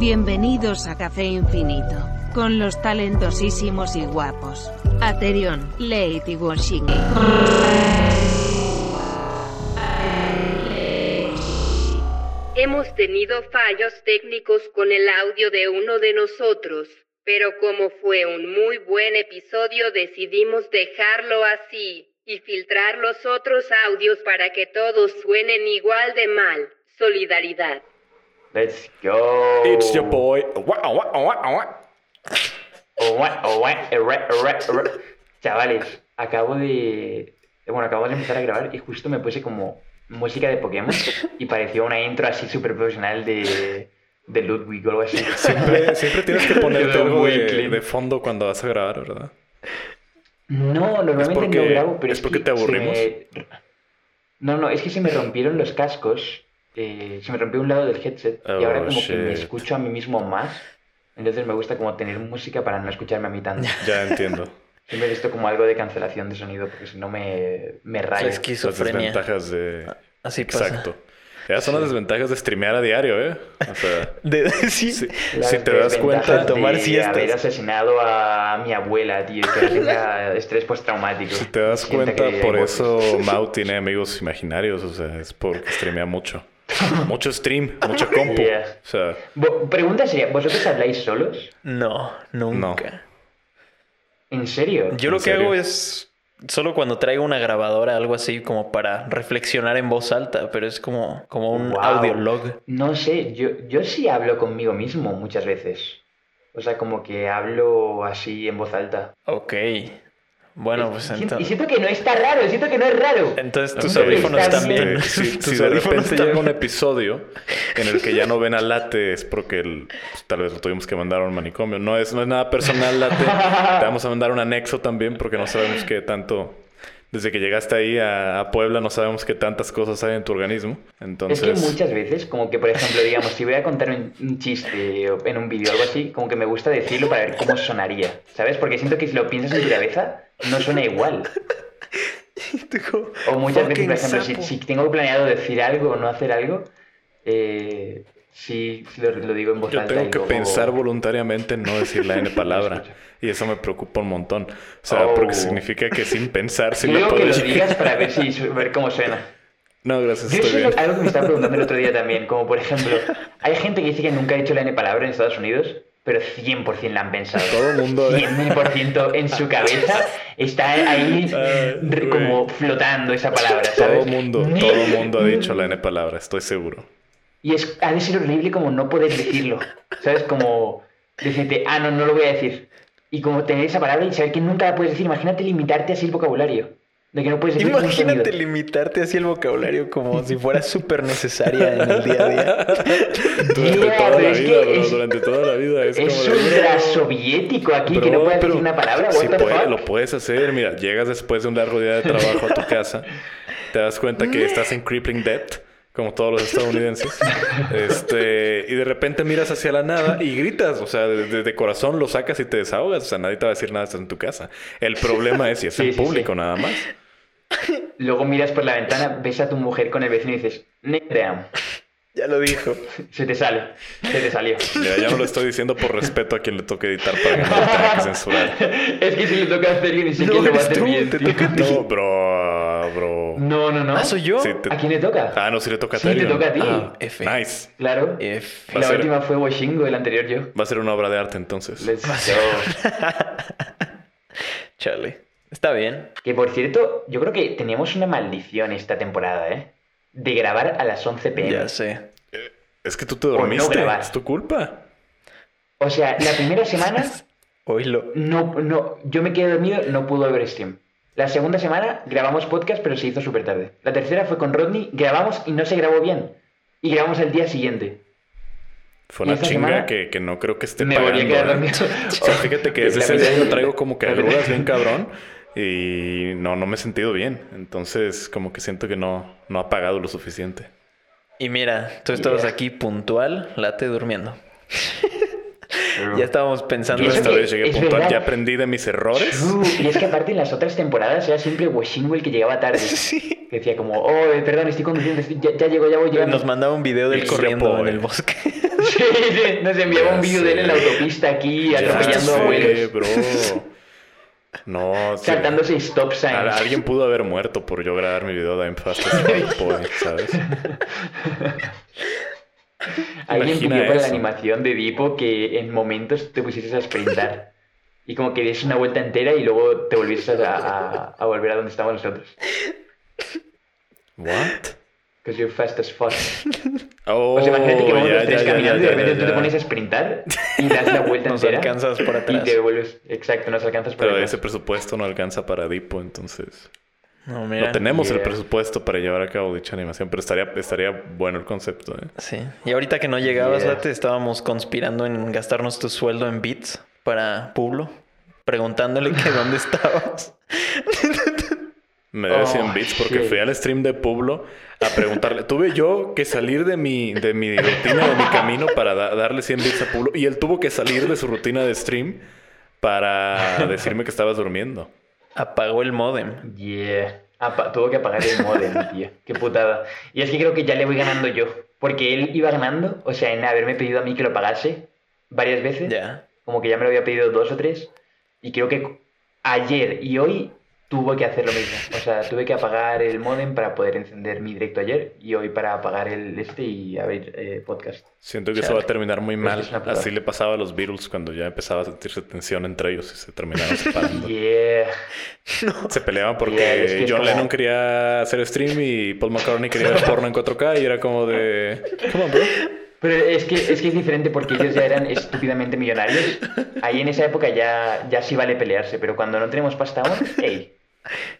Bienvenidos a Café Infinito, con los talentosísimos y guapos. Aterion, Lady Washing. Hemos tenido fallos técnicos con el audio de uno de nosotros, pero como fue un muy buen episodio decidimos dejarlo así y filtrar los otros audios para que todos suenen igual de mal. Solidaridad. Let's go. It's your boy. Chavales, acabo de. Bueno, acabo de empezar a grabar y justo me puse como música de Pokémon y pareció una intro así súper profesional de, de Ludwig o algo así. Siempre, siempre tienes que ponerte algo de, de fondo cuando vas a grabar, ¿verdad? No, normalmente porque- no grabo, pero es es, porque que te aburrimos. me- No, no, es que se me rompieron los cascos. Eh, se me rompió un lado del headset y ahora Oh, como que me shit. escucho a mí mismo más. Entonces me gusta como tener música para no escucharme a mí tanto. Ya entiendo. Siempre he visto como algo de cancelación de sonido porque si no me, me rayo. Las esquizofrenia. desventajas de. Así pasa. Exacto. Ya son las desventajas de streamear a diario, ¿eh? O sea, De, sí. si, Las si te das cuenta. de tomar de siestas. haber asesinado a mi abuela, tío, que tenga estrés postraumático. Si te das cuenta, por eso Mau tiene amigos imaginarios, o sea, es porque streamea mucho. Mucho stream, mucho compu. Yeah. O sea, Pregunta sería, ¿vosotros habláis solos? No, nunca. ¿En serio? Yo lo ¿En que hago es solo cuando traigo una grabadora, algo así como para reflexionar en voz alta, pero es como, como un Wow. audiolog. No sé, yo, yo sí hablo conmigo mismo muchas veces. O sea, como que hablo así en voz alta. Ok. Bueno, pues Y siento- Y entonces. siento que no está raro, siento que no es raro. Entonces tus Hombre, audífonos también. si, Tus si de repente llega un episodio en el que ya no ven a Late es porque el- pues, tal vez lo tuvimos que mandar a un manicomio. No es, no es nada personal, Late. Te vamos a mandar un anexo también porque no sabemos qué tanto... Desde que llegaste ahí a, a Puebla no sabemos qué tantas cosas hay en tu organismo. Entonces... Es que muchas veces, como que por ejemplo, digamos, si voy a contar un, un chiste en un vídeo o algo así, como que me gusta decirlo para ver cómo sonaría, ¿sabes? Porque siento que si lo piensas en tu cabeza, no suena igual. O muchas veces, por ejemplo, si, si tengo planeado decir algo o no hacer algo, eh, sí, lo, lo digo en voz Yo alta. tengo que luego- pensar voluntariamente en no decir la N palabra. y eso me preocupa un montón. O sea, Oh. porque significa que sin pensar Yo lo digo que puedo lo digas para ver, si, ver cómo suena. No, gracias, Yo estoy es bien. lo- algo que me estaba preguntando el otro día también, como por ejemplo, hay gente que dice que nunca ha dicho la N palabra en Estados Unidos, pero 100% la han pensado. Todo el mundo, ¿eh? 100% en su cabeza está ahí güey. como flotando esa palabra, Todo ¿sabes? el mundo, todo el mundo ha dicho la N palabra, estoy seguro. Y es, ha de ser horrible como no poder decirlo, ¿sabes? Como decirte, ah, no, no lo voy a decir. Y como tener esa palabra y saber que nunca la puedes decir, imagínate limitarte así el vocabulario. De que no puedes decir Imagínate limitarte así el vocabulario como si fuera súper necesaria en el día a día. Durante Yeah, toda la vida, bro, es- durante toda la vida. Es, Es como ultra "Bro, soviético aquí que no puedes pero decir una palabra. the puede- lo puedes hacer. Mira, llegas después de un largo día de trabajo a tu casa, te das cuenta que estás en crippling debt, como todos los estadounidenses, este, y de repente miras hacia la nada y gritas, o sea, de, corazón lo sacas y te desahogas, o sea, nadie te va a decir nada, estás en tu casa. El problema es si es Sí, en sí, público sí. nada más. Luego miras por la ventana, ves a tu mujer con el vecino y dices, "Neck down". Ya lo dijo. Se te sale, se te salió. Mira, ya no lo estoy diciendo por respeto a quien le toque editar para que no lo tenga que censurar. es que si le toca hacer bien y sé No, lo va a hacer tú, bien. te toca a ti. No, bro, bro. No, no, no. ¿Ah, soy yo? Sí, te- ¿A quién le toca? Ah, no, sí le toca a Sí, te toca a ti. Ah, F. Nice. Claro. F. Va a La ser- última fue Washingo, el anterior yo. Va a ser una obra de arte entonces. Let's go. Chale. Está bien. Que por cierto, yo creo que teníamos una maldición esta temporada, ¿eh? De grabar a las 11 pm. Ya sé. Es que tú te no dormiste. grabar. es tu culpa. O sea, la primera semana Oílo. no, no, yo me quedé dormido, no pudo ver stream. La segunda semana grabamos podcast, pero se hizo súper tarde. La tercera fue con Rodney, grabamos y no se grabó bien. Y grabamos el día siguiente. Fue ¿Y una chinga que, que no creo que esté Me volví a pagando. quedar ¿eh? dormido. O sea, fíjate que desde ese día yo traigo como que agruras bien cabrón. Y no, no me he sentido bien. Entonces, como que siento que no, no ha pagado lo suficiente. Y mira, tú estabas Yeah. aquí puntual, late durmiendo. Ya estábamos pensando esta vez llegué es puntual, verdad. ya aprendí de mis errores. Y es que aparte en las otras temporadas era siempre Washington el que llegaba tarde. Sí. Que decía como, oh, eh, perdón, estoy conduciendo, ya, ya llego, ya voy llegando. Nos mandaba un video del El corriendo en el bosque. Sí, sí, nos enviaba Ya un vídeo de él en la autopista aquí, Ya atropellando sé, abuelos, bro. No, sí. saltándose stop A- signs. Alguien pudo haber muerto por yo grabar mi video de I'm Fast as Fuck Boy, ¿sabes? Alguien pidió para la animación de Dipo que en momentos te pusieses a sprintar. Y como que des una vuelta entera y luego te volvieses a, a- a volver a donde estábamos nosotros. What? Because you're fast as fuck. Oh, O sea, imagínate que vamos ya, los tres ya, ya, caminando y de ya, repente ya, tú te ya. pones a sprintar y das la vuelta Nos entera. alcanzas por Y atrás. te vuelves. Exacto, nos alcanzas por Pero atrás. ese presupuesto no alcanza para Dipo, entonces... No, mira. No tenemos el Yeah. presupuesto para llevar a cabo dicha animación, pero estaría, estaría bueno el concepto, ¿eh? Sí. Y ahorita que no llegabas, Yeah. Late, estábamos conspirando en gastarnos tu sueldo en bits para Pueblo. Preguntándole que dónde estabas. Me debe Oh, 100 bits porque shit. fui al stream de Pueblo a preguntarle. Tuve yo que salir de mi, de mi rutina, de mi camino para da- darle 100 bits a Pueblo. Y él tuvo que salir de su rutina de stream para decirme que estabas durmiendo. Apagó el modem. Yeah. Apa- tuvo que apagar el modem, tío. Qué putada. Y es que creo que ya le voy ganando yo. Porque él iba ganando, o sea, en haberme pedido a mí que lo pagase varias veces. Ya. Como que ya me lo había pedido dos o tres. Y creo que ayer y hoy tuvo que hacer lo mismo. O sea, tuve que apagar el modem para poder encender mi directo ayer. Y hoy para apagar el este y abrir eh, podcast. Siento que eso Chale. va a terminar muy mal. Así le pasaba a los Beatles cuando ya empezaba a sentirse tensión entre ellos y se terminaron separando. Yeah. Se peleaban porque Yeah, es que John como- Lennon quería hacer stream y Paul McCartney quería ver porno en 4K y era como de... Come on, bro. Pero es que, es que es diferente porque ellos ya eran estúpidamente millonarios. Ahí en esa época ya, ya sí vale pelearse, pero cuando no tenemos pasta aún, hey,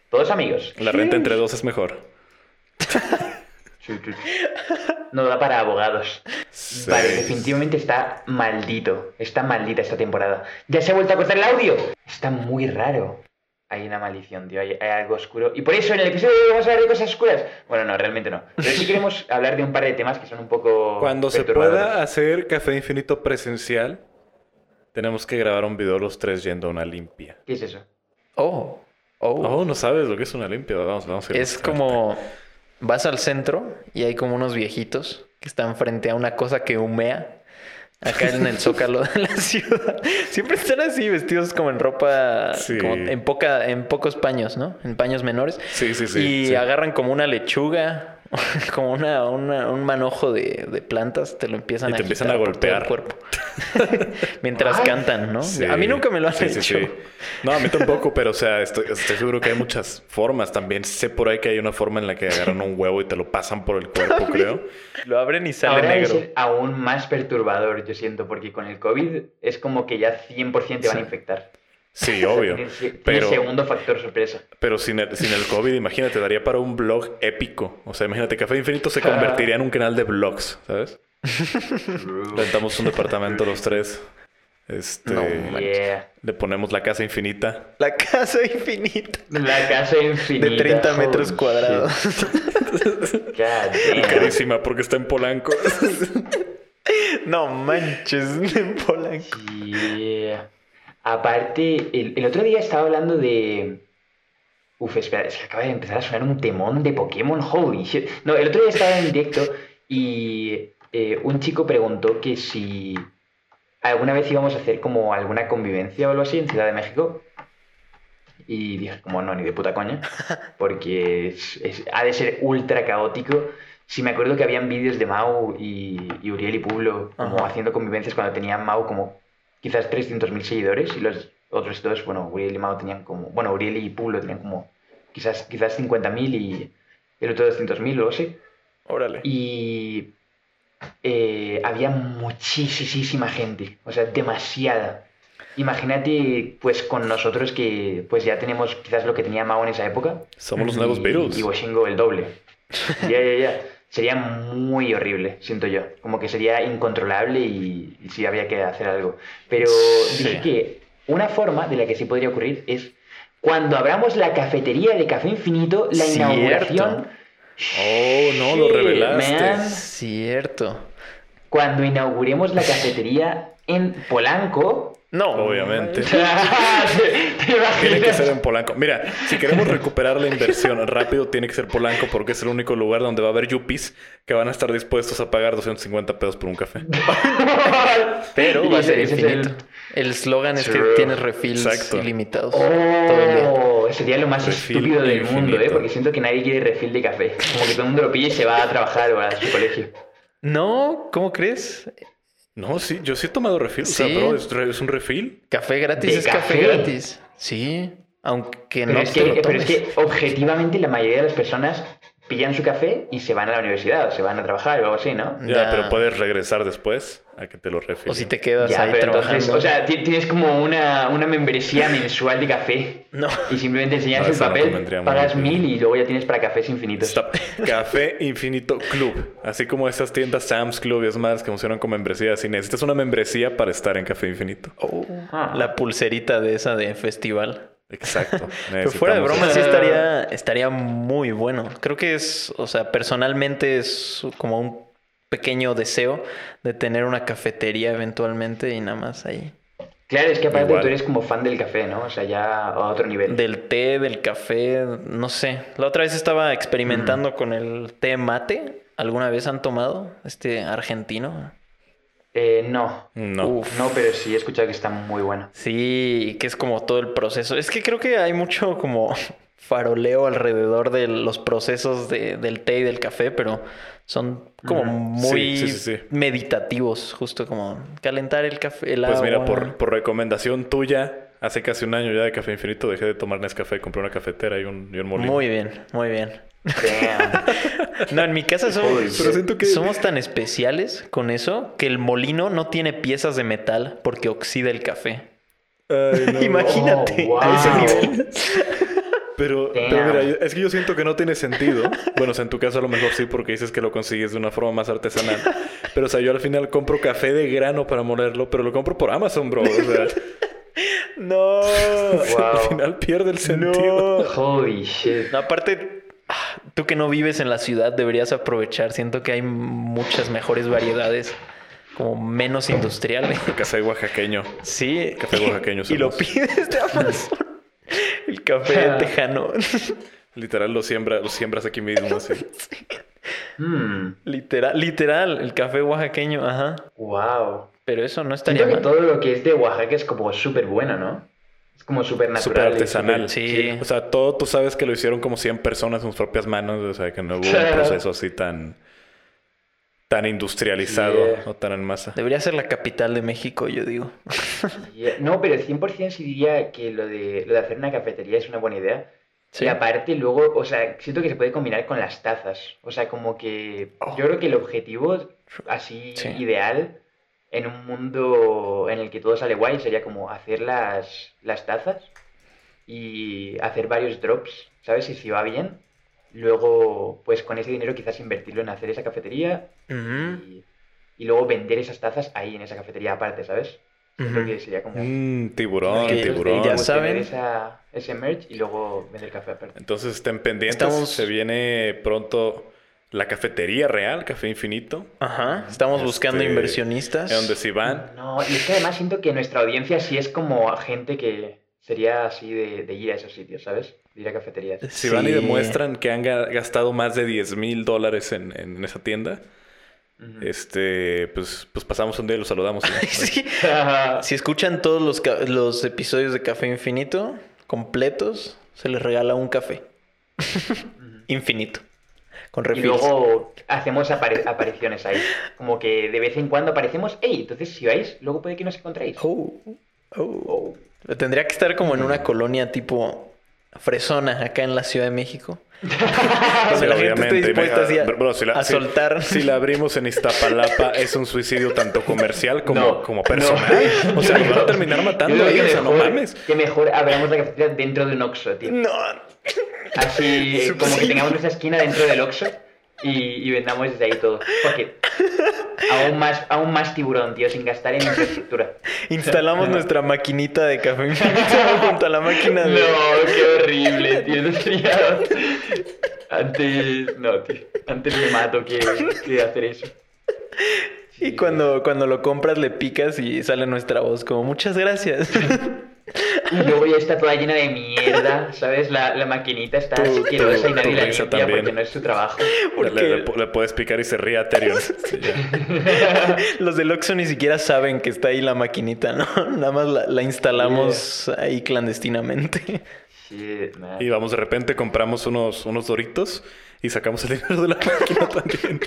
todos amigos. La renta entre dos es mejor. No da para abogados. Sí. Vale, definitivamente está maldito. Está maldita esta temporada. ¿Ya se ha vuelto a cortar el audio? Está muy raro. Hay una maldición, tío. Hay, hay algo oscuro. Y por eso en el episodio de hoy vamos a hablar de cosas oscuras. Bueno, no, realmente no. Pero sí queremos hablar de un par de temas que son un poco. Cuando se pueda hacer Café Infinito presencial, tenemos que grabar un video los tres yendo a una limpia. ¿Qué es eso? Oh. Oh. Oh, no sabes lo que es una limpia. Vamos, vamos a es ilustrar. como. Vas al centro y hay como unos viejitos que están frente a una cosa que humea. Acá en el zócalo de la ciudad. Siempre están así, vestidos como en ropa. Sí. como en, poca, en pocos paños, ¿no? En paños menores. Sí, sí, sí. y sí. agarran como una lechuga, como una, una- un manojo de, de plantas, te lo empiezan Y a te empiezan a todo el golpear. cuerpo. Mientras Ay. cantan, ¿no? Sí. A mí nunca me lo han Sí, hecho. sí, sí. No, a mí tampoco, pero o sea, estoy, estoy seguro que hay muchas formas. También sé por ahí que hay una forma en la que agarran un huevo y te lo pasan por el cuerpo, creo. Lo abren y sale Ahora negro. ser aún más perturbador, yo siento, porque con el COVID es como que ya 100% te van a infectar. Sí, obvio. Pero, segundo factor sorpresa. pero sin, el, sin el COVID, imagínate, daría para un blog épico. O sea, imagínate, Café Infinito se convertiría en un canal de blogs, ¿sabes? Rentamos un departamento los tres. Este, No, Yeah. le ponemos la casa infinita. La casa infinita. La casa infinita. De 30 holy metros shit. cuadrados. Damn. Carísima porque está en Polanco. No manches, en Polanco. Yeah. Aparte, el, el otro día estaba hablando de. Uf, espera, es que acaba de empezar a sonar un temón de Pokémon. Holy shit. No, el otro día estaba en directo y eh, un chico preguntó que si alguna vez íbamos a hacer como alguna convivencia o algo así en Ciudad de México. Y dije, como no, ni de puta coña, porque es- es- ha de ser ultra caótico. Sí, me acuerdo que habían vídeos de Mau y, y Uriel y Pablo como Ajá. haciendo convivencias cuando tenían Mau como quizás 300.000 seguidores y los otros dos, bueno, Uriel y Mau tenían como, bueno, Uriel y Pablo tenían como quizás, quizás 50.000 y el otro 200.000 o sé. Órale. Y eh, había muchísima gente, o sea, demasiada. Imagínate, pues, con nosotros que pues ya tenemos quizás lo que tenía Mao en esa época. Somos los nuevos Beatles. Y Washingo el doble. Ya, ya, ya. Sería muy horrible, siento yo. Como que sería incontrolable y, y sí había que hacer algo. Pero Sí. dije que una forma de la que sí podría ocurrir es cuando abramos la cafetería de Café Infinito, la Cierto. inauguración. Oh, no, lo revelaste. man. Cierto. cuando inauguremos la cafetería en Polanco. No. Obviamente. ¿Te Tiene que ser en Polanco. Mira, si queremos recuperar la inversión rápido, tiene que ser Polanco porque es el único lugar donde va a haber yuppies que van a estar dispuestos a pagar 250 pesos por un café. Pero va a ser infinito. El eslogan es que tienes refills Exacto. ilimitados. Oh, sería lo más Refill estúpido del mundo, ¿eh? Porque siento que nadie quiere refil de café. Como que todo el mundo lo pilla y se va a trabajar o a su colegio. No, ¿cómo crees? No, sí, yo sí he tomado refil. O sea, bro, es, re- es un refil. Café gratis ¿De es café café? gratis. Sí, aunque Pero, no es te que, lo pero es que objetivamente la mayoría de las personas pillan su café y se van a la universidad o se van a trabajar o algo así, ¿no? Ya, Ya. pero puedes regresar después a que te lo refilen. O si te quedas Ya, ahí pero trabajando. entonces, o sea, ti- tienes como una, una membresía mensual de café no. y simplemente enseñas No, el no papel, pagas mil y luego ya tienes para cafés infinitos. Stop. Café Infinito Club. Así como esas tiendas Sam's Club y más que funcionan con membresía. Si necesitas una membresía para estar en Café Infinito. Oh, Ah. La pulserita de esa de festival. Exacto. Pero fuera de broma, sí estaría, estaría muy bueno. Creo que es, o sea, personalmente es como un pequeño deseo de tener una cafetería eventualmente y nada más ahí. Claro, es que aparte Igual. tú eres como fan del café, ¿no? O sea, ya a otro nivel. Del té, del café, no sé. La otra vez estaba experimentando Mm. con el té mate. ¿Alguna vez han tomado este argentino? Eh, no. No. Uf. No, pero sí he escuchado que está muy bueno. Sí, que es como todo el proceso. Es que creo que hay mucho como faroleo alrededor de los procesos de- del té y del café, pero son como muy Sí, sí, sí, sí. meditativos, justo como calentar el café, el Pues mira, por, por recomendación tuya, hace casi un año ya de Café Infinito dejé de tomar Nescafé, compré una cafetera y un, y un molino. Muy bien, muy bien. Damn. No, en mi casa somos, Holy shit. Pero siento que- somos tan especiales con eso que el molino no tiene piezas de metal porque oxida el café. Ay, no. Imagínate Oh, a ese nivel. Pero, mira, es que yo siento que no tiene sentido. Bueno, o sea, en tu caso a lo mejor sí, porque dices que lo consigues de una forma más artesanal. Pero, o sea, yo al final compro café de grano para molerlo, pero lo compro por Amazon, bro. O sea, No. al final pierde el sentido. Holy shit. No, aparte, tú que no vives en la ciudad deberías aprovechar. Siento que hay muchas mejores variedades, como menos industriales. Café oaxaqueño. Sí. Café oaxaqueño Y lo somos. pides de Amazon. El café tejano. Literal lo siembra, lo siembras aquí mismo, así. Hmm. literal, literal, el café oaxaqueño, ajá. Wow. Pero eso no estaría Siento que mal. todo lo que es de Oaxaca es como súper bueno, ¿no? Como súper natural. Súper artesanal. Sí. O sea, todo tú sabes que lo hicieron como 100 personas en sus propias manos. O sea, que no hubo un proceso así tan... Tan industrializado Yeah. o tan en masa. Debería ser la capital de México, yo digo. Yeah. No, pero 100% sí diría que lo de, lo de hacer una cafetería es una buena idea. Sí. Y aparte luego, o sea, siento que se puede combinar con las tazas. O sea, como que Oh. yo creo que el objetivo así Sí. ideal en un mundo en el que todo sale guay sería como hacer las, las tazas y hacer varios drops, ¿sabes? Y si va bien, luego pues con ese dinero quizás invertirlo en hacer esa cafetería Ujú, y, y luego vender esas tazas ahí en esa cafetería aparte, ¿sabes? Siento ujú. que sería como... Mmm, tiburón, Que- tiburón. ya saben. esa, ese merch y luego vender café aparte. Entonces estén pendientes. Estamos- Se viene pronto la cafetería real, Café Infinito. Ajá. Estamos buscando Este, inversionistas. En donde si van, No, y es que además siento que nuestra audiencia sí es como gente que sería así de, de ir a esos sitios, ¿sabes? De ir a cafeterías. si van y demuestran que han ga- gastado más de 10 mil dólares en, en esa tienda, este, pues, pues pasamos un día y los saludamos. Sí. Si escuchan todos los, ca- los episodios de Café Infinito completos, se les regala un café. Infinito. Con Y refills. luego hacemos apare- apariciones ahí. Como que de vez en cuando aparecemos. ¡Ey! Entonces si vais, luego puede que nos encontréis. Oh, oh. Tendría que estar como en una colonia tipo Fresona, acá en la Ciudad de México. Sí, la gente esté dispuesta así a, Bro, si la- a si- soltar. Si la abrimos en Iztapalapa, es un suicidio tanto comercial como, No, como no. personal. O sea, nos van a terminar matando Yo ahí, creo o que sea, no mejor- mames. Que mejor abramos la cafetería dentro de un Oxxo, tío. No. Así eh, como que tengamos nuestra esquina dentro del Oxxo y, y vendamos desde ahí todo. Fuck it. Aún más, aún más tiburón, tío, sin gastar en infraestructura. Instalamos nuestra maquinita de Café junto a la máquina de... No, qué horrible, tío. Antes... No, tío. Antes me mato que, que hacer eso. Y cuando, cuando lo compras le picas y sale nuestra voz como muchas gracias. Y luego ya está toda llena de mierda, ¿sabes? La, la maquinita está Tu- asquerosa y tu- nadie la limpia también. porque no es su trabajo. Le, Porque le- le puedes picar y se ríe a Terion. Sí, los del Oxxo ni siquiera saben que está ahí la maquinita, ¿no? Nada más la, la instalamos ahí clandestinamente. Shit, man. Y vamos, de repente compramos unos, unos doritos y sacamos el dinero de la máquina también.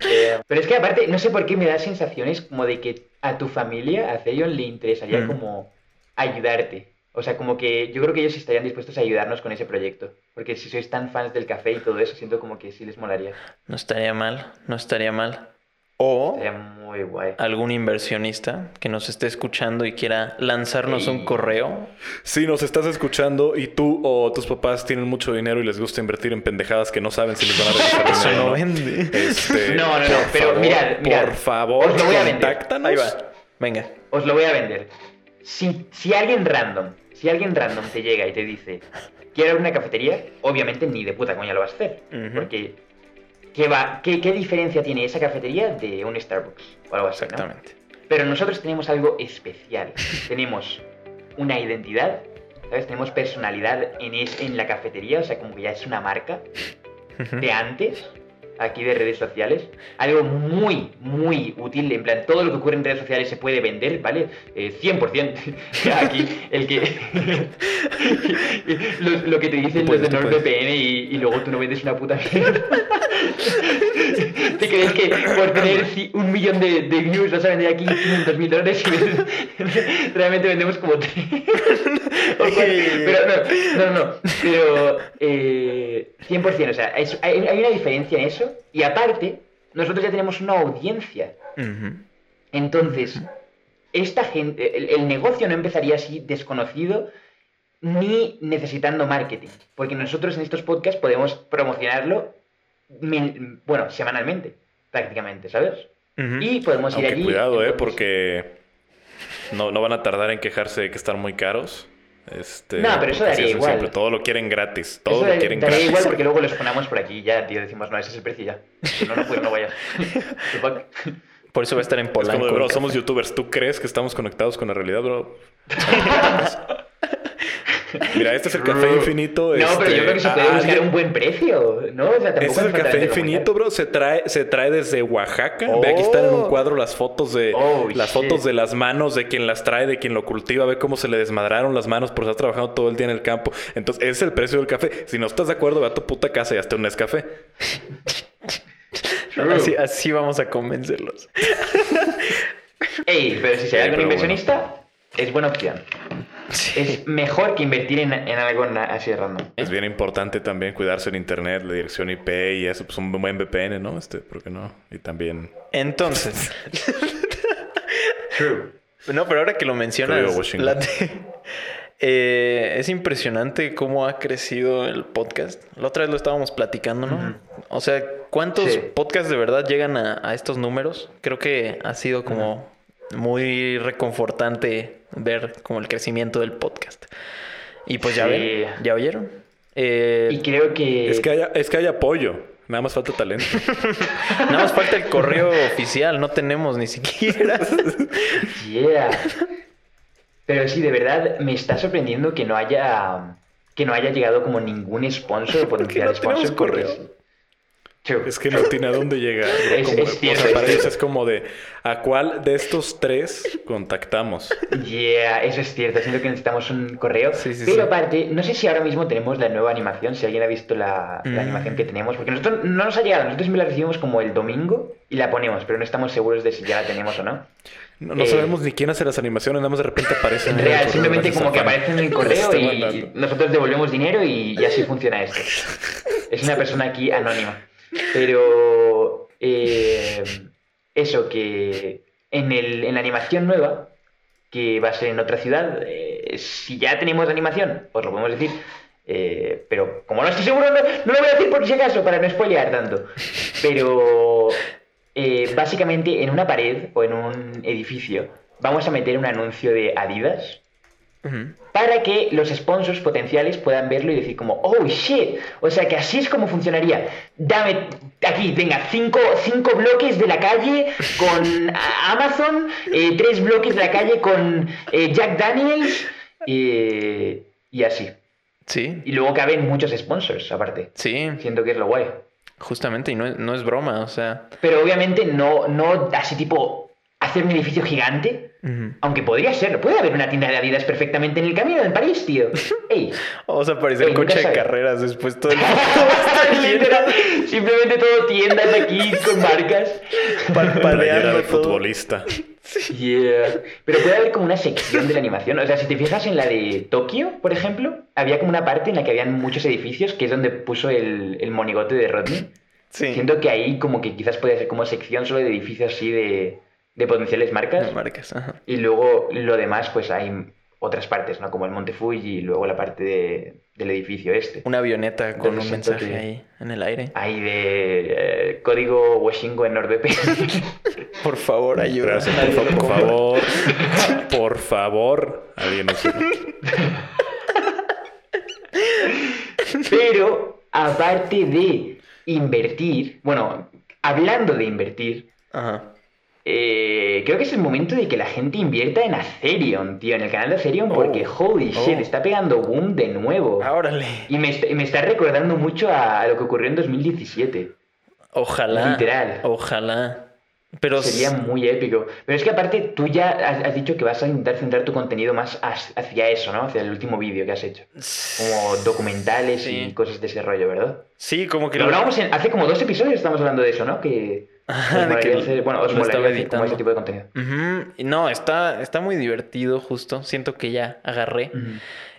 Eh, Pero es que aparte, no sé por qué me da sensaciones como de que a tu familia, a Theon, le interesaría Mm. como ayudarte. O sea, como que yo creo que ellos estarían dispuestos a ayudarnos con ese proyecto. Porque si sois tan fans del café y todo eso, siento como que sí les molaría. No estaría mal, no estaría mal. O Sería muy guay. algún inversionista que nos esté escuchando y quiera lanzarnos un Ey. correo. Si nos estás escuchando y tú o tus papás tienen mucho dinero y les gusta invertir en pendejadas que no saben si les van a regresar Eso dinero no no. vende. Este, No, no, no, pero favor, mirad, mirad. Por favor, Os lo voy a vender. contáctanos. Ahí va. Venga. Os lo voy a vender. Si, si alguien random, si alguien random te llega y te dice, quiero una cafetería, obviamente ni de puta coña lo vas a hacer. Porque, ¿qué, va, qué, ¿qué diferencia tiene esa cafetería de un Starbucks? O algo así, ¿no? Exactamente. Pero nosotros tenemos algo especial. tenemos una identidad, ¿sabes? Tenemos personalidad en, es, en la cafetería, o sea, como que ya es una marca de antes, aquí de redes sociales. Algo muy, muy útil, en plan, todo lo que ocurre en redes sociales se puede vender, ¿vale? Eh, 100%. aquí, el que... lo, lo que te dicen los de tú puedes. NordVPN y, y luego tú no vendes una puta mierda. ¿Te crees que por tener un millón de, de views vas a vender aquí 500 mil dólares? y Realmente vendemos como tres. Pero no, no, no. Pero eh, 100%, o sea, es- hay, hay una diferencia en eso. Y aparte, nosotros ya tenemos una audiencia. Entonces, esta gente, el, el negocio no empezaría así desconocido ni necesitando marketing. Porque nosotros en estos podcasts podemos promocionarlo, bueno, semanalmente, prácticamente, ¿sabes? Y podemos ir Aunque allí. cuidado, ¿eh? Porque no, no van a tardar en quejarse de que están muy caros. Este, No, pero eso daría es igual. simple. Todo lo quieren gratis. Eso Todo da- lo quieren daría gratis. igual porque luego los ponemos por aquí y ya, tío, decimos, no, ese es el precio y ya. Si no, no, pues no vayas. Por eso va a estar en Es Polanco. como de, bro, somos youtubers. ¿Tú crees que estamos conectados con la realidad, bro? Mira, este es el café infinito. No, pero este, yo creo que se puede ah, buscar un buen precio, ¿no? O sea, tampoco Este es el café infinito, bro. Se trae, se trae desde Oaxaca. Ve, aquí están en un Oh. cuadro las fotos de Oh, las shit. fotos de las manos de quien las trae, de quien lo cultiva. Ve cómo se le desmadraron las manos por estar trabajando todo el día en el campo. Entonces, ese es el precio del café. Si no estás de acuerdo, ve a tu puta casa y hazte un Nescafé. Así, así vamos a convencerlos. Ey, pero si se hay algún inversionista, es buena opción. Es mejor que invertir en, en algo así random. Es bien importante también cuidarse en internet, la dirección IP y eso, pues un buen VPN, ¿no? Este, ¿por qué no? Y también Entonces, True. no, pero ahora que lo mencionas, la te- eh, es impresionante cómo ha crecido el podcast. La otra vez lo estábamos platicando, ¿no? O sea, ¿cuántos Sí. podcasts de verdad llegan a, a estos números? Creo que ha sido como muy reconfortante ver como el crecimiento del podcast. Y pues ya Sí. ven, ya oyeron. Eh, Y creo que... es que haya, es que hay apoyo. Nada más falta talento. Nada más falta el correo oficial, no tenemos ni siquiera. Yeah. Pero sí, de verdad, me está sorprendiendo que no haya... Que no haya llegado como ningún sponsor o potencial no sponsor. correo? True. Es que no tiene a dónde llegar. Es- Como- es o cierto, sea, es para ellos es como de ¿a cuál de estos tres contactamos? Yeah, eso es cierto. Siento que necesitamos un correo. Sí, sí, pero sí. aparte, no sé si ahora mismo tenemos la nueva animación, si alguien ha visto la, la Mm. animación que tenemos. Porque nosotros no nos ha llegado, nosotros siempre la recibimos como el domingo y la ponemos, pero no estamos seguros de si ya la tenemos o no. No, no Eh, sabemos ni quién hace las animaciones, nada más de repente aparecen. en Real, correo simplemente como que Juan. aparece en el correo y mandando. nosotros devolvemos dinero y, y así funciona esto. Es una persona aquí anónima. Pero eh, eso, que en, el, en la animación nueva, que va a ser en otra ciudad, eh, si ya tenemos animación, os lo podemos decir. eh, pero como no estoy seguro, no, no lo voy a decir por si acaso, para no spoilear tanto. Pero eh, básicamente en una pared o en un edificio vamos a meter un anuncio de Adidas Para que los sponsors potenciales puedan verlo y decir como, oh shit, o sea que así es como funcionaría. Dame aquí, venga, cinco, cinco bloques de la calle con Amazon, eh, tres bloques de la calle con eh, Jack Daniels eh, y así. Sí, Y luego caben muchos sponsors aparte. sí, Siento que es lo guay. justamente, y no es, no es broma, o sea. Pero obviamente no, no así tipo hacer un edificio gigante. Aunque podría serlo. Puede haber una tienda de Adidas perfectamente en el camino en París, tío. Ey. Vamos a parecer Ey, coche de carreras después todo el Simplemente todo tiendas aquí con marcas. Playera parpadeando de futbolista. Yeah. Pero puede haber como una sección de la animación. O sea, si te fijas en la de Tokio, por ejemplo, había como una parte en la que habían muchos edificios, que es donde puso el, el monigote de Rodney. Sí, Siento que ahí como que quizás puede ser como sección solo de edificios así de, de potenciales marcas. las marcas, ajá. Y luego lo demás, pues hay otras partes, ¿no? Como el Monte Fuji y luego la parte de- del edificio este. Una avioneta con un mensaje que- ahí en el aire. Hay de eh, código Washingo en NordVPN. Por favor, Nadie por, favor. Por favor. Alguien nos... Pero aparte de invertir, bueno, hablando de invertir, Ajá. Eh, creo que es el momento de que la gente invierta en Atherion, tío, en el canal de Atherion, Oh. porque holy Oh. shit, está pegando boom de nuevo. Órale. Y me, está- me está recordando mucho a, lo que ocurrió en 2017. Ojalá. Literal. Ojalá. Pero Sería muy épico. Pero es que aparte tú ya has, has dicho que vas a intentar centrar tu contenido más hacia eso, ¿no? Hacia el último vídeo que has hecho. Como documentales Sí. y cosas de ese rollo, ¿verdad? Sí, como que Lo hablábamos en- hace como dos episodios estamos hablando de eso, ¿no? Que De que bueno, estaba hacer como ese tipo de contenido. No, está, está muy divertido, justo. Siento que ya agarré.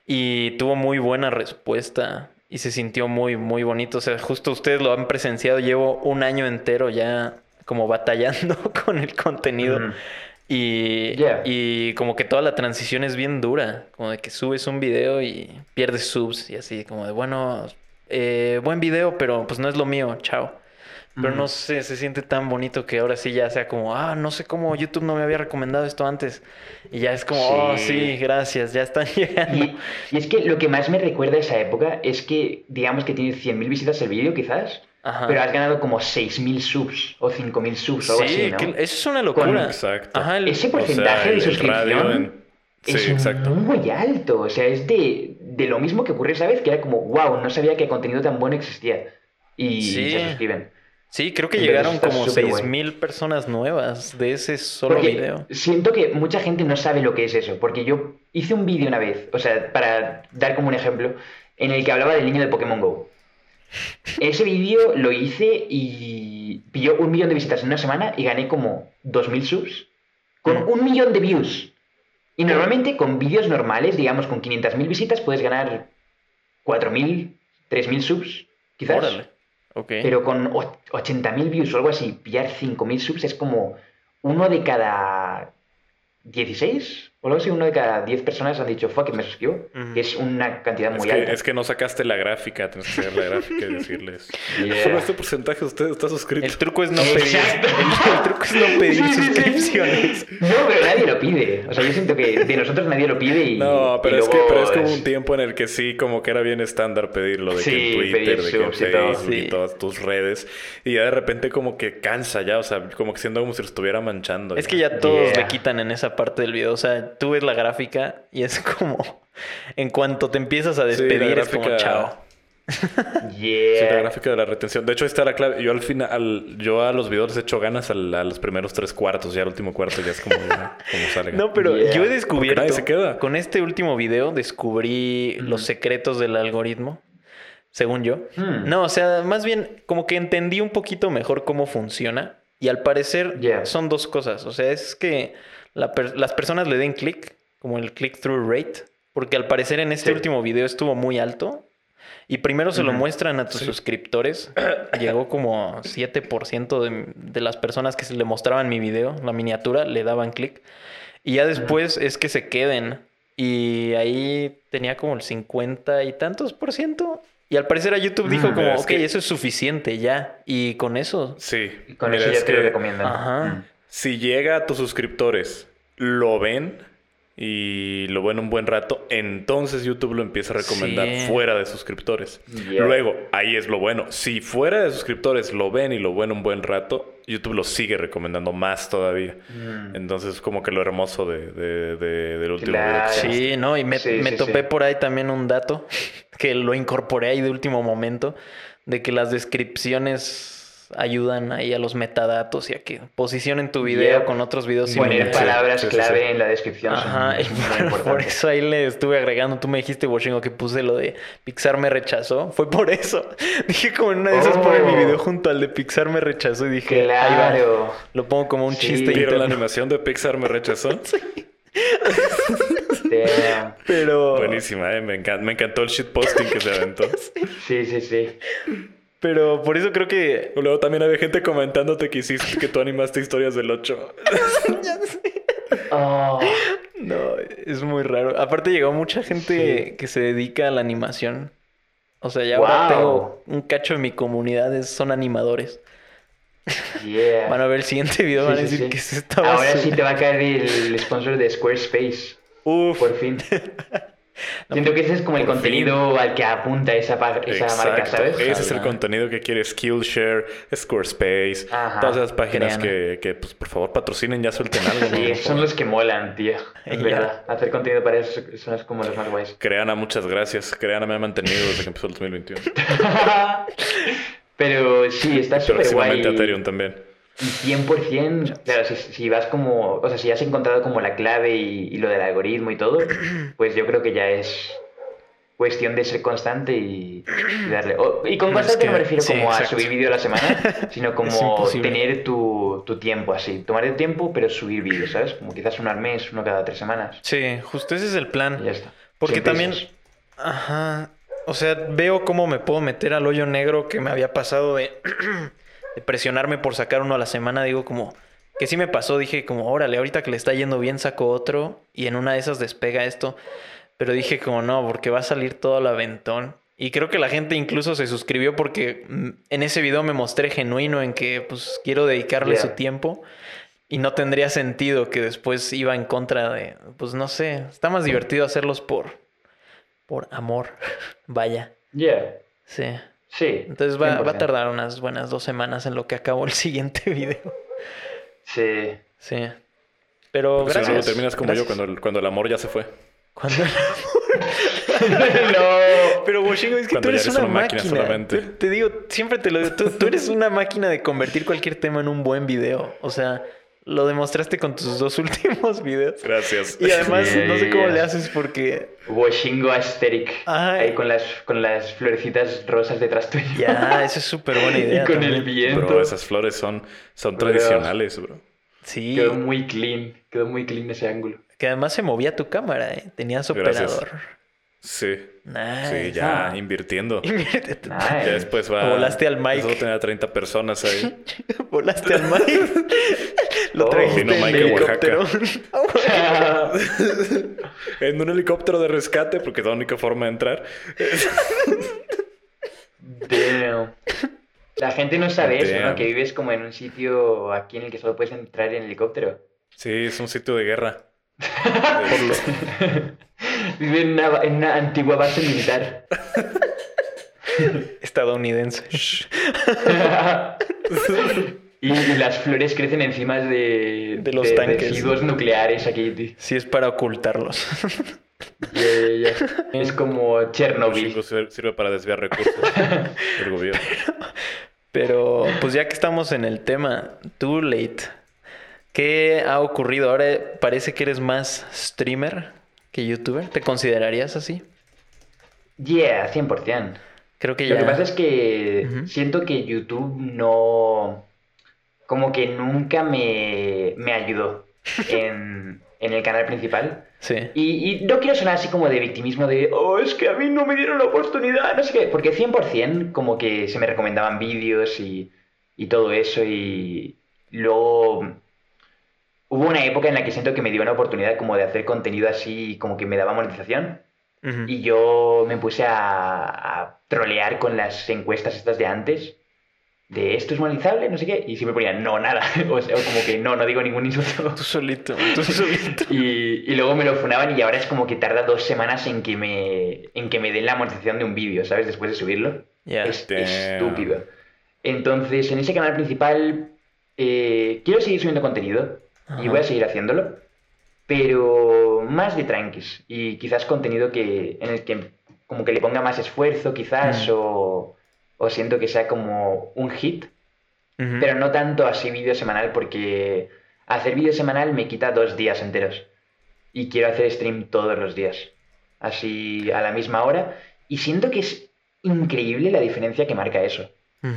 Y tuvo muy buena respuesta. Y se sintió muy, muy bonito. O sea, justo ustedes lo han presenciado. Llevo un año entero ya como batallando con el contenido. Y, Yeah. y como que toda la transición es bien dura. Como de que subes un video y pierdes subs. Y así, como de, bueno, eh, buen video, pero pues no es lo mío. Chao. Pero no sé, se siente tan bonito que ahora sí ya sea como, ah, no sé cómo YouTube no me había recomendado esto antes. Y ya es como, oh, Sí. sí, gracias, ya están llegando. Y, y es que lo que más me recuerda a esa época es que, digamos que tiene 100.000 visitas el vídeo, quizás, Ajá. pero has ganado como 6.000 subs o 5.000 subs o algo sí, así, ¿no? que eso es una locura. Exacto. Ajá, el- Ese O sea, porcentaje de suscripción en- Sí, es exacto. muy alto. O sea, es de, de lo mismo que ocurrió esa vez, que era como, wow, no sabía que contenido tan bueno existía. Y Sí. se suscriben. Sí, creo que llegaron como súper guay. 6000 personas nuevas de ese solo Porque video. siento que mucha gente no sabe lo que es eso, porque yo hice un vídeo una vez, o sea, para dar como un ejemplo, en el que hablaba del niño de Pokémon Go. Ese vídeo lo hice y pilló un millón de visitas en una semana y gané como 2.000 subs con Mm. un millón de views. Y normalmente con vídeos normales, digamos con 500.000 visitas, puedes ganar 4.000, 3.000 subs, quizás. Órale. Ok. Pero con och- 80.000 views o algo así, pillar 5.000 subs es como uno de cada 16 o algo así, uno de cada 10 personas han dicho, fuck, it, me suscribo. Que es una cantidad Es muy que, alta. es que no sacaste la gráfica, tienes que sacar la gráfica y decirles. Yeah. Solo este porcentaje de usted está suscrito. El truco es no pedir. Exacto. El, el truco es no pedir Sí, sí, sí. suscripciones. No, pero nadie lo pide. O sea, yo siento que de nosotros nadie lo pide y. No, pero y es que luego pero es como un tiempo en el que sí, como que era bien estándar pedirlo de que en Twitter, de que en. Facebook y todas tus redes. Y ya de repente como que cansa ya, o sea, como que siendo como si lo estuviera manchando. Es que ya todos Yeah. le quitan en esa parte del video. O sea, tú ves la gráfica y es como. En cuanto te empiezas a Sí, despedir, es como gráfica- chao. Sí, la Yeah. gráfica de la retención. De hecho, ahí está la clave. Yo al final, yo a los videos les echo ganas al- a los primeros tres cuartos. Ya el último cuarto ya es como, ya, como salga. No, pero Yeah. yo he descubierto. nadie se queda. Con este último video descubrí los secretos del algoritmo. Según yo. Hmm. No, o sea, más bien como que entendí un poquito mejor cómo funciona. Y al parecer Yeah. son dos cosas. O sea, es que la per- las personas le den clic, como el click-through rate. Porque al parecer en este Sí. último video estuvo muy alto. Y primero se lo muestran a tus suscriptores. Llegó como 7% de, de las personas que se le mostraban mi video, la miniatura, le daban clic. Y ya después es que se queden. Y ahí tenía como el 50 y tantos por ciento. Y al parecer a YouTube dijo Mm, como, ok, que- eso es suficiente ya. Y con eso... Sí. Con eso es ya te recomiendan. Ajá. Mm. Si llega a tus suscriptores, lo ven, y lo ven un buen rato, entonces YouTube lo empieza a recomendar Sí. fuera de suscriptores. Yeah. Luego, ahí es lo bueno. Si fuera de suscriptores lo ven y lo ven un buen rato, YouTube lo sigue recomendando más todavía. Mm. Entonces, como que lo hermoso de, de- de- del último Claro. video. que. Sí, no, y me, Sí, me sí, topé sí. por ahí también un dato que lo incorporé ahí de último momento, de que las descripciones ayudan ahí a los metadatos y a que posicionen tu video con otros videos Poner similares. palabras Sí, sí, clave sí. en la descripción. Ajá, y por, eso ahí le estuve agregando. Tú me dijiste, Washingo, que puse lo de Pixar me rechazó. Fue por eso. Dije como en una de esas pone mi Oh. video junto al de Pixar me rechazó y dije, ahí va. Claro. Lo pongo como un Sí. chiste ¿Vieron la interno. animación de Pixar me rechazó? Damn. Pero, Buenísima, ¿eh? me, encan- me encantó el shitposting que se aventó. Sí, sí, sí. Pero por eso creo que Luego también había gente comentándote que hiciste que tú animaste historias del 8. Oh, No, es muy raro. Aparte llegó mucha gente que se dedica a la animación. O sea, ya ahora tengo un cacho de mi comunidad, es- son animadores. yeah. Van a ver el siguiente video, Sí, van a decir sí. que es esta basura. Ahora sí te va a caer el sponsor de Squarespace. Uf, Por fin. Siento que ese es como el contenido al que apunta esa, esa marca. ¿sabes? Ese es el contenido que quiere Skillshare, Squarespace, Ajá. todas esas páginas que, que, pues, por favor, patrocinen, ya suelten algo. ¿no? Sí, Por son los que molan, tío. Es verdad. Hacer contenido para eso son como los más guays. Creana, muchas gracias. Creana me ha mantenido desde que empezó el 2021. Pero sí, está súper guay. próximamente Ethereum también. Y 100%, claro, si, si vas como, o sea, si has encontrado como la clave y, y lo del algoritmo y todo, pues yo creo que ya es cuestión de ser constante y, y darle. o- y con No, es constante no que- me refiero sí, como a subir vídeo a la semana, sino como tener tu, tu tiempo así, tomar el tiempo pero subir vídeos, ¿sabes? Como quizás uno al mes, uno cada tres semanas. sí, justo ese es el Y plan. ya está. Porque Siempre también, ajá, o sea, veo cómo me puedo meter al hoyo negro que me había pasado de, de presionarme por sacar uno a la semana. Digo como, que sí me pasó, dije como, órale, ahorita que le está yendo bien saco otro y en una de esas despega esto. Pero dije como, no, porque va a salir todo al aventón. Y creo que la gente incluso se suscribió porque mm, en ese video me mostré genuino en que pues quiero dedicarle Yeah. su tiempo. Y no tendría sentido que después iba en contra de, pues no sé, está más divertido hacerlos por, por amor. Vaya, Yeah, sí. Sí. Entonces va, va a 100%. tardar unas buenas dos semanas en lo que acabo el siguiente video. Sí. Sí. Pero Porque si no, luego gracias. terminas como gracias. yo cuando el, cuando el amor ya se fue. Cuando- no. Pero Boshingo, es que Cuando tú ya eres eres una, una máquina máquina. solamente. Te, te digo, siempre te lo digo. Tú, tú eres una máquina de convertir cualquier tema en un buen video. O sea, lo demostraste con tus dos últimos videos. Gracias. Y además, Yeah, no sé yeah, cómo yeah. le haces porque Washingo aesthetic. Ajá. Ahí con las, con las florecitas rosas detrás tuyo. ya, esa es súper buena idea. y con también. el viento. Bro, esas flores son, son Bro. tradicionales, bro. Sí, Quedó muy clean. Quedó muy clean ese ángulo. que además se movía tu cámara, ¿eh? Tenías Gracias. operador. Sí. Nice. Sí, ya Ah. invirtiendo. Nice. Ya después va. Volaste al mic. Solo tener a 30 personas ahí. Volaste al mic. Lo Oh. trajiste Vino en Mike helicóptero. en un helicóptero de rescate, porque es la única forma de entrar. Damn. La gente no sabe eso, ¿no? Que vives como en un sitio aquí en el que solo puedes entrar en helicóptero. Sí, es un sitio de guerra. Vive en una, en una antigua base militar. Estadounidense. Y, y las flores crecen encima de, De los tanques. residuos nucleares aquí. tío. Sí, es para ocultarlos. Ya, ya, ya. Es como Chernobyl. Sirve para desviar recursos del gobierno. Pero, pues ya que estamos en el tema, too late. ¿Qué ha ocurrido? Ahora parece que eres más streamer que youtuber. ¿Te considerarías así? Yeah, 100%. Creo que Lo ya. que pasa es que siento que YouTube no. Como que nunca me, me ayudó en, en el canal principal. Sí. Y, y no quiero sonar así como de victimismo de, oh, es que a mí no me dieron la oportunidad, no sé qué, porque 100% como que se me recomendaban vídeos y, y todo eso y luego hubo una época en la que siento que me dio una oportunidad como de hacer contenido así como que me daba monetización y yo me puse a, a trolear con las encuestas estas de antes de esto es monetizable, no sé qué, y siempre ponía no, nada, o, sea, o como que no, no digo ningún insulto. Tú solito, tú solito. Y, y luego me lo funaban y ahora es como que tarda dos semanas en que me, en que me den la monetización de un vídeo, ¿sabes? Después de subirlo. Ya. Es Damn. estúpido. Entonces, en ese canal principal eh, quiero seguir subiendo contenido y Ajá. voy a seguir haciéndolo, pero más de tranquis y quizás contenido que en el que como que le ponga más esfuerzo quizás Mm. o, o siento que sea como un hit, pero no tanto así vídeo semanal porque hacer vídeo semanal me quita dos días enteros y quiero hacer stream todos los días, así a la misma hora y siento que es increíble la diferencia que marca eso.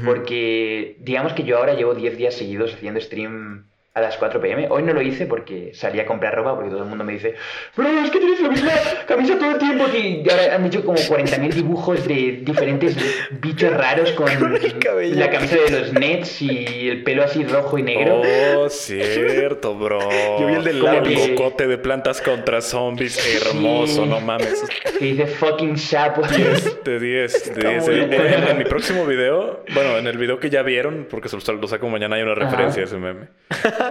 Porque digamos que yo ahora llevo 10 días seguidos haciendo stream a las 4 pm. Hoy no lo hice porque salí a comprar ropa porque todo el mundo me dice, bro, es que tienes la misma camisa todo el tiempo. Y ahora han hecho como 40.000 dibujos de diferentes bichos raros con cabello. la camisa de los Nets y el pelo así rojo y negro. Oh, cierto, bro. Yo vi el del lápiz. cocote de plantas contra zombies. Hermoso, Sí. no mames. Que dice fucking sapo. De 10, de Está 10. muy En, en- en mi próximo video, bueno, en el video que ya vieron, porque se lo, saco mañana, hay una Ajá. referencia a ese meme.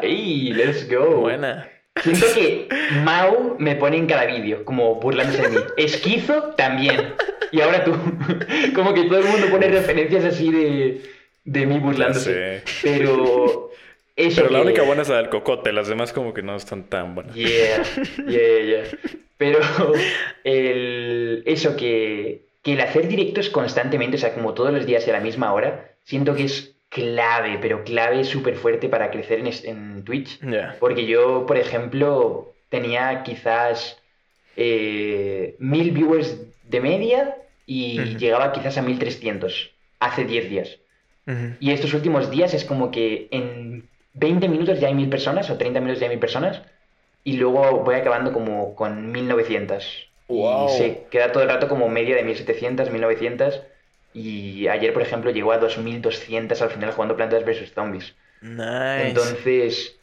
¡Ey, let's go! Buena. Siento que Mau me pone en cada vídeo, como burlándose de mí. Esquizo también. Y ahora tú. Como que todo el mundo pone referencias así de, de mí burlándose. Pero. Eso Pero la única buena es la del cocote, las demás como que no están tan buenas. Yeah, yeah, yeah. Pero el, eso que, que el hacer directos constantemente, o sea, como todos los días y a la misma hora, siento que es clave, pero clave súper fuerte para crecer en, en Twitch. Ya. Porque yo, por ejemplo, tenía quizás eh, mil viewers de media y Ujú. llegaba quizás a 1300 hace 10 días. Ujú. Y estos últimos días es como que en 20 minutos ya hay mil personas o 30 minutos ya hay mil personas y luego voy acabando como con 1900. Wow. Y se queda todo el rato como media de 1700, 1900 y ayer, por ejemplo, llegó a 2200 al final jugando Plantas vs Zombies. Nice. Entonces,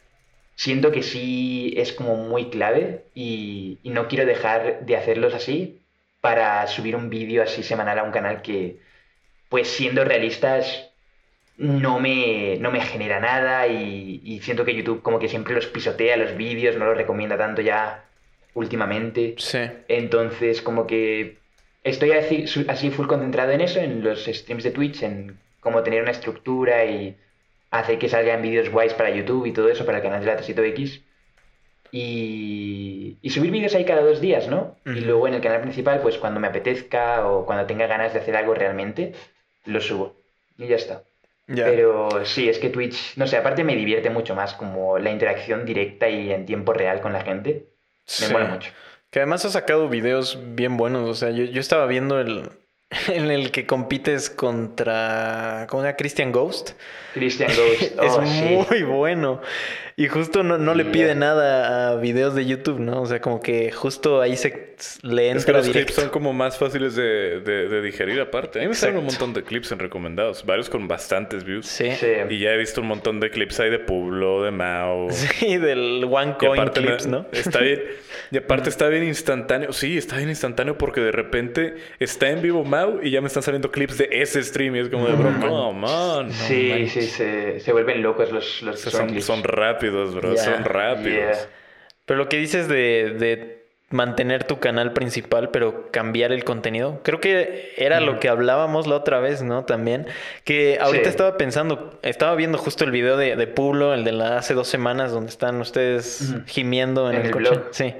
siento que sí es como muy clave y, y no quiero dejar de hacerlos así para subir un vídeo así semanal a un canal que, pues siendo realistas, no me, no me genera nada y, y siento que YouTube como que siempre los pisotea los vídeos, no los recomienda tanto ya últimamente. Sí. Entonces, como que estoy así, así full concentrado en eso, en los streams de Twitch, en cómo tener una estructura y hacer que salgan vídeos guays para YouTube y todo eso, para el canal de la Tesito X. Y, y subir vídeos ahí cada dos días, ¿no? Y luego en el canal principal, pues cuando me apetezca o cuando tenga ganas de hacer algo realmente, lo subo. Y ya está. Pero sí, es que Twitch, no sé, aparte me divierte mucho más como la interacción directa y en tiempo real con la gente. Me Sí. mola mucho. Que además ha sacado videos bien buenos. O sea, yo, yo estaba viendo el en el que compites contra. ¿Cómo se llama? Christian Ghost. Christian Ghost. es oh, sí. muy bueno. Y justo no, no le pide nada a videos de YouTube, ¿no? O sea, como que justo ahí se le Es que entra los clips son como más fáciles de, de- de digerir aparte. A mí me salen un montón de clips en recomendados, varios con bastantes views. Sí. Sí. Y ya he visto un montón de clips ahí de Pueblo, de Mao. Sí, del One Y Coin aparte me- Clips, ¿no? Está bien. Y aparte está bien instantáneo. Sí, está bien instantáneo porque de repente está en vivo Mau y ya me están saliendo clips de ese stream. Y es como de bro, no, man. sí, sí, se, se vuelven locos los, los Son, clips. son rápidos, bro. Son rápidos. Yeah. Pero lo que dices de, de mantener tu canal principal, pero cambiar el contenido, creo que era lo que hablábamos la otra vez, ¿no? También. Que ahorita Sí. estaba pensando, estaba viendo justo el video de, de Pueblo, el de la hace dos semanas, donde están ustedes gimiendo en, En el, el coche. blog. Sí.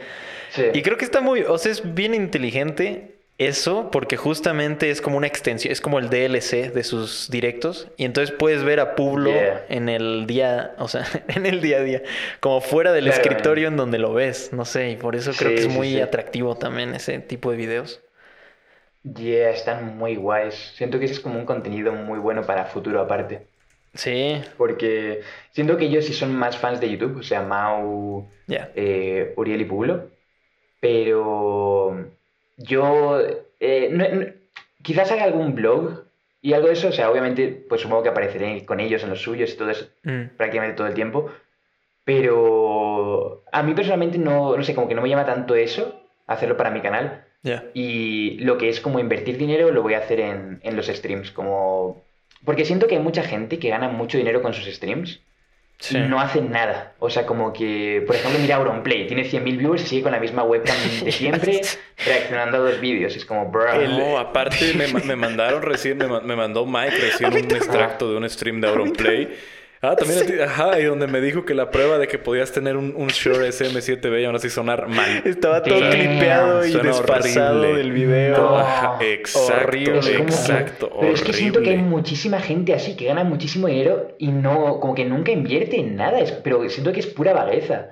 Sí. Y creo que está muy, o sea, es bien inteligente eso, porque justamente es como una extensión, es como el DLC de sus directos. Y entonces puedes ver a Publo Yeah. en el día, o sea, en el día a día, como fuera del Claro. escritorio en donde lo ves, no sé, y por eso creo Sí, que es muy sí. atractivo también ese tipo de videos. Yeah, están muy guays. Siento que ese es como un contenido muy bueno para futuro aparte. Sí, Porque siento que ellos sí son más fans de YouTube, o sea, Mau, eh, Uriel y Pueblo. Pero yo eh, no- no- quizás haga algún blog y algo de eso, o sea, obviamente, pues supongo que apareceré con ellos en los suyos y todo eso Mm, prácticamente todo el tiempo. Pero a mí personalmente no, no sé, como que no me llama tanto eso, hacerlo para mi canal. Ya. Y lo que es como invertir dinero lo voy a hacer en, en los streams, como Porque siento que hay mucha gente que gana mucho dinero con sus streams Sí. no hacen nada. O sea, como que, por ejemplo, mira Auronplay, tiene 100.000 viewers y sigue con la misma webcam de siempre, reaccionando a dos vídeos. Es como, bro. No, aparte me, me mandaron recién, me, me mandó Mike recién un extracto de un stream de Auronplay. Ah, también a ti- ajá, y donde me dijo que la prueba de que podías tener un, un Shure SM7B y aún así sonar mal. Estaba todo Damn. clipeado y Suena desfasado horrible. del video. No. Ajá, exacto, Horrible. Es como que- exacto, pero es que siento que hay muchísima gente así que gana muchísimo dinero y no, como que nunca invierte en nada, es- pero siento que es pura vagueza.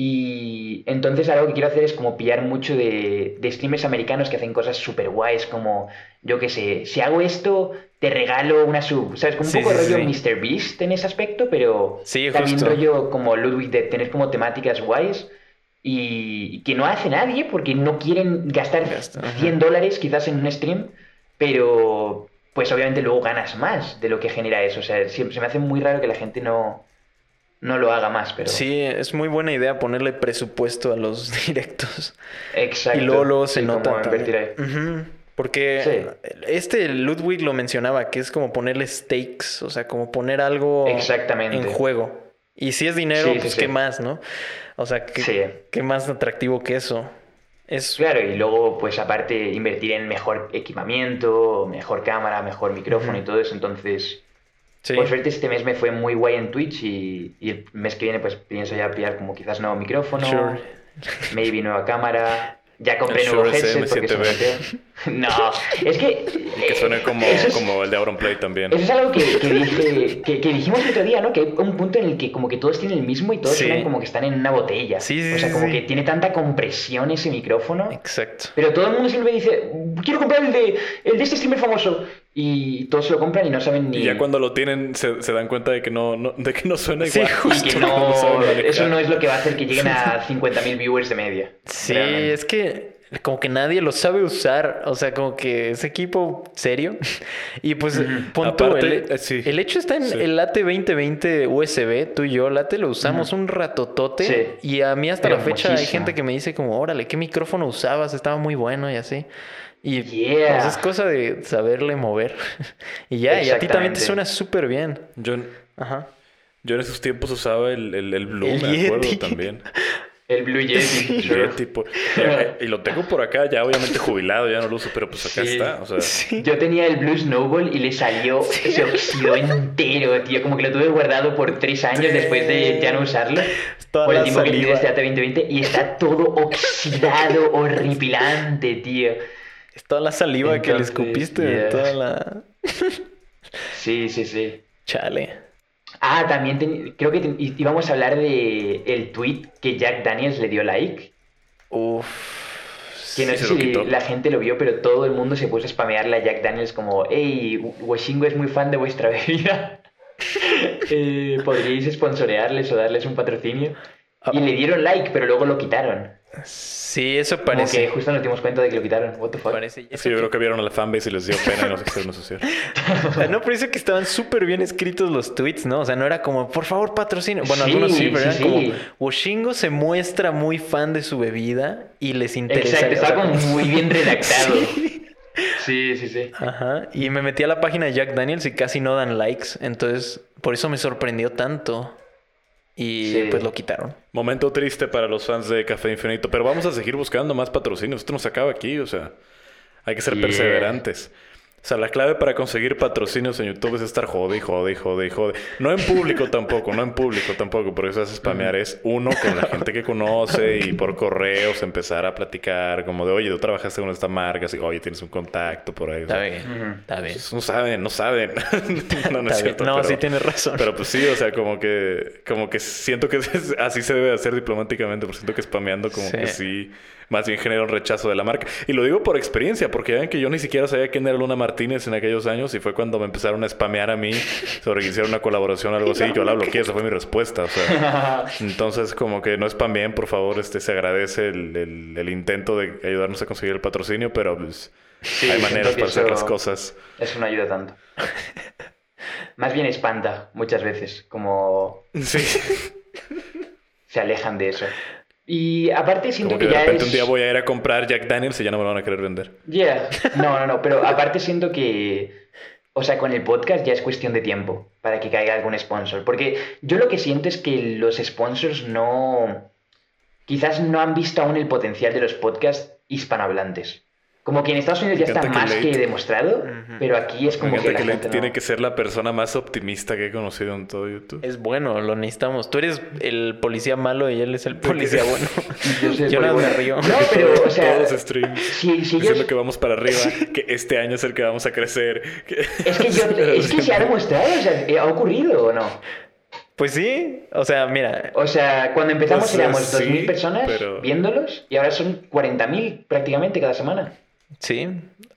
Y entonces algo que quiero hacer es como pillar mucho de, de streamers americanos que hacen cosas súper guays, como, yo qué sé, si hago esto, te regalo una sub, ¿sabes? Como un Sí, poco sí, rollo sí. Mr. Beast en ese aspecto, pero también justo. rollo como Ludwig de tener como temáticas guays y que no hace nadie porque no quieren gastar Gasta, ajá. 100 dólares quizás en un stream, pero pues obviamente luego ganas más de lo que genera eso. O sea, se me hace muy raro que la gente no, no lo haga más, pero... Sí, es muy buena idea ponerle presupuesto a los directos. Exacto. Y luego, luego se Sí, nota como Porque Sí. este Ludwig lo mencionaba, que es como ponerle stakes, o sea, como poner algo Exactamente. en juego. Y si es dinero, Sí, pues sí. qué más, ¿no? O sea, ¿qué, qué más atractivo que eso? Es Claro, y luego, pues aparte, invertir en mejor equipamiento, mejor cámara, mejor micrófono y todo eso. Entonces, sí. por suerte, este mes me fue muy guay en Twitch y, y el mes que viene, pues pienso ya pillar como quizás nuevo micrófono, Sure. maybe nueva cámara. Ya compré El nuevo headset porque se me SM7B. metió. No, es que. Que suene como, eso es- como el de Auronplay también. Eso es algo que, que dije, que, que dijimos el otro día, ¿no? Que hay un punto en el que como que todos tienen el mismo y todos Sí. suenan como que están en una botella. Sí, sí, o sea, sí, como sí. que tiene tanta compresión ese micrófono. Exacto. Pero todo el mundo siempre dice, quiero comprar el de, el de este streamer famoso. Y todos se lo compran y no saben ni... Y ya cuando lo tienen se, se dan cuenta de que no, no- de que no suena Sí, igual. justo. Y que No eso no es lo que va a hacer que lleguen a 50.000 viewers de media. Sí, Realmente. es que como que nadie lo sabe usar, o sea, como que es equipo serio. Y pues, pon tú, Aparte, el, eh, sí. el hecho está en Sí. el AT 2020 USB, tú y yo, Late lo usamos un ratotote Sí. y a mí hasta Pero la fecha hay gente que me dice como, órale, ¿qué micrófono usabas? Estaba muy bueno y así. Y Yeah. pues, es cosa de saberle mover. y ya, y a ti también te suena súper bien. Yo, en- Ajá. yo en esos tiempos usaba el, el, el Blue, El me acuerdo Yeti. también. El Blue Yeti. Sure. Por- y lo tengo por acá, ya obviamente jubilado, ya no lo uso, pero pues acá Sí. está. O sea, Sí. Yo tenía el Blue Snowball y le salió, se oxidó entero, tío. Como que lo tuve guardado por tres años después de ya no usarlo. Toda por el tiempo que tiene saliva. este AT2020 y está todo oxidado, horripilante, tío. Es toda la saliva que le escupiste, de yeah. toda la... Sí, sí, sí. Chale. Ah, también creo que íbamos a hablar de el tweet que Jack Daniels le dio like. Uf. Que no Sí, sé si la gente lo vio, pero todo el mundo se puso a spamearle a Jack Daniels como, hey, Washingo es muy fan de vuestra bebida. Eh, ¿Podríais sponsorearles o darles un patrocinio? Ah. Y le dieron like, pero luego lo quitaron. Sí, eso Como parece. que justo nos dimos cuenta de que lo quitaron. What the fuck? Parece. es que yo creo que vieron a la fanbase y les dio pena y no se quisieron asociar. Ah, No, pero dice que estaban súper bien escritos los tweets, ¿no? O sea, no era como, por favor, patrocina. Bueno, Sí, algunos sí, pero sí, eran sí. como, Washingo se muestra muy fan de su bebida y les interesa. Exacto, o sea, estaba como como- muy bien redactado. Sí. Sí, sí, sí. Ajá. Y me metí a la página de Jack Daniels y casi no dan likes. Entonces, por eso me sorprendió tanto. Y Sí. pues lo quitaron. Momento triste para los fans de Café Infinito, pero vamos a seguir buscando más patrocinios. Esto no se acaba aquí, o sea, hay que ser Yeah. perseverantes. O sea, la clave para conseguir patrocinios en YouTube es estar jode y jode y jode y jode. No en público tampoco, no en público tampoco, porque eso es spamear. Es uno con la gente que conoce y por correos empezar a platicar como de, oye, tú trabajaste con esta marca, así, oye, tienes un contacto por ahí. o Está bien. Está bien. pues, no saben, no saben. no, no es bien. cierto. No, pero- sí tienes razón. pero pues sí, o sea, como que, como que siento que así se debe hacer diplomáticamente, pero siento que spameando como Sí. que sí, más bien genera un rechazo de la marca. Y lo digo por experiencia, porque ya ven que yo ni siquiera sabía quién era Luna Martínez en aquellos años y fue cuando me empezaron a spamear a mí sobre que hiciera una colaboración o algo así. y Yo la bloqueé, esa fue mi respuesta. O sea, entonces como que no spameen, por favor, este se agradece el, el- el intento de ayudarnos a conseguir el patrocinio, pero pues Sí, hay maneras para hacer las cosas. Eso no ayuda tanto. Más bien espanta muchas veces, como Sí. se alejan de eso. Y aparte siento Como que que, de ya repente es... un día voy a ir a comprar Jack Daniels y ya no me lo van a querer vender. Yeah. No, no, no, pero aparte siento que o sea, con el podcast ya es cuestión de tiempo para que caiga algún sponsor. Porque yo lo que siento es que los sponsors no. Quizás no han visto aún el potencial de los podcasts hispanohablantes. Como que en Estados Unidos ya está que más Late- que demostrado, pero aquí es como que la que le- gente no- tiene que ser la persona más optimista que he conocido en todo YouTube. Es bueno, lo necesitamos. Tú eres el policía malo y él es el policía bueno. Yo soy Yo nada me río. No, pero, o sea, Todos los streams. si, si diciendo ellos- que vamos para arriba, que este año es el que vamos a crecer. que- Es que, yo, es que se ha demostrado, o sea, ¿ha ocurrido o no? Pues sí, o sea, mira, O sea, cuando empezamos O sea, éramos sí, 2.000 personas pero- viéndolos y ahora son 40.000 prácticamente cada semana. Sí.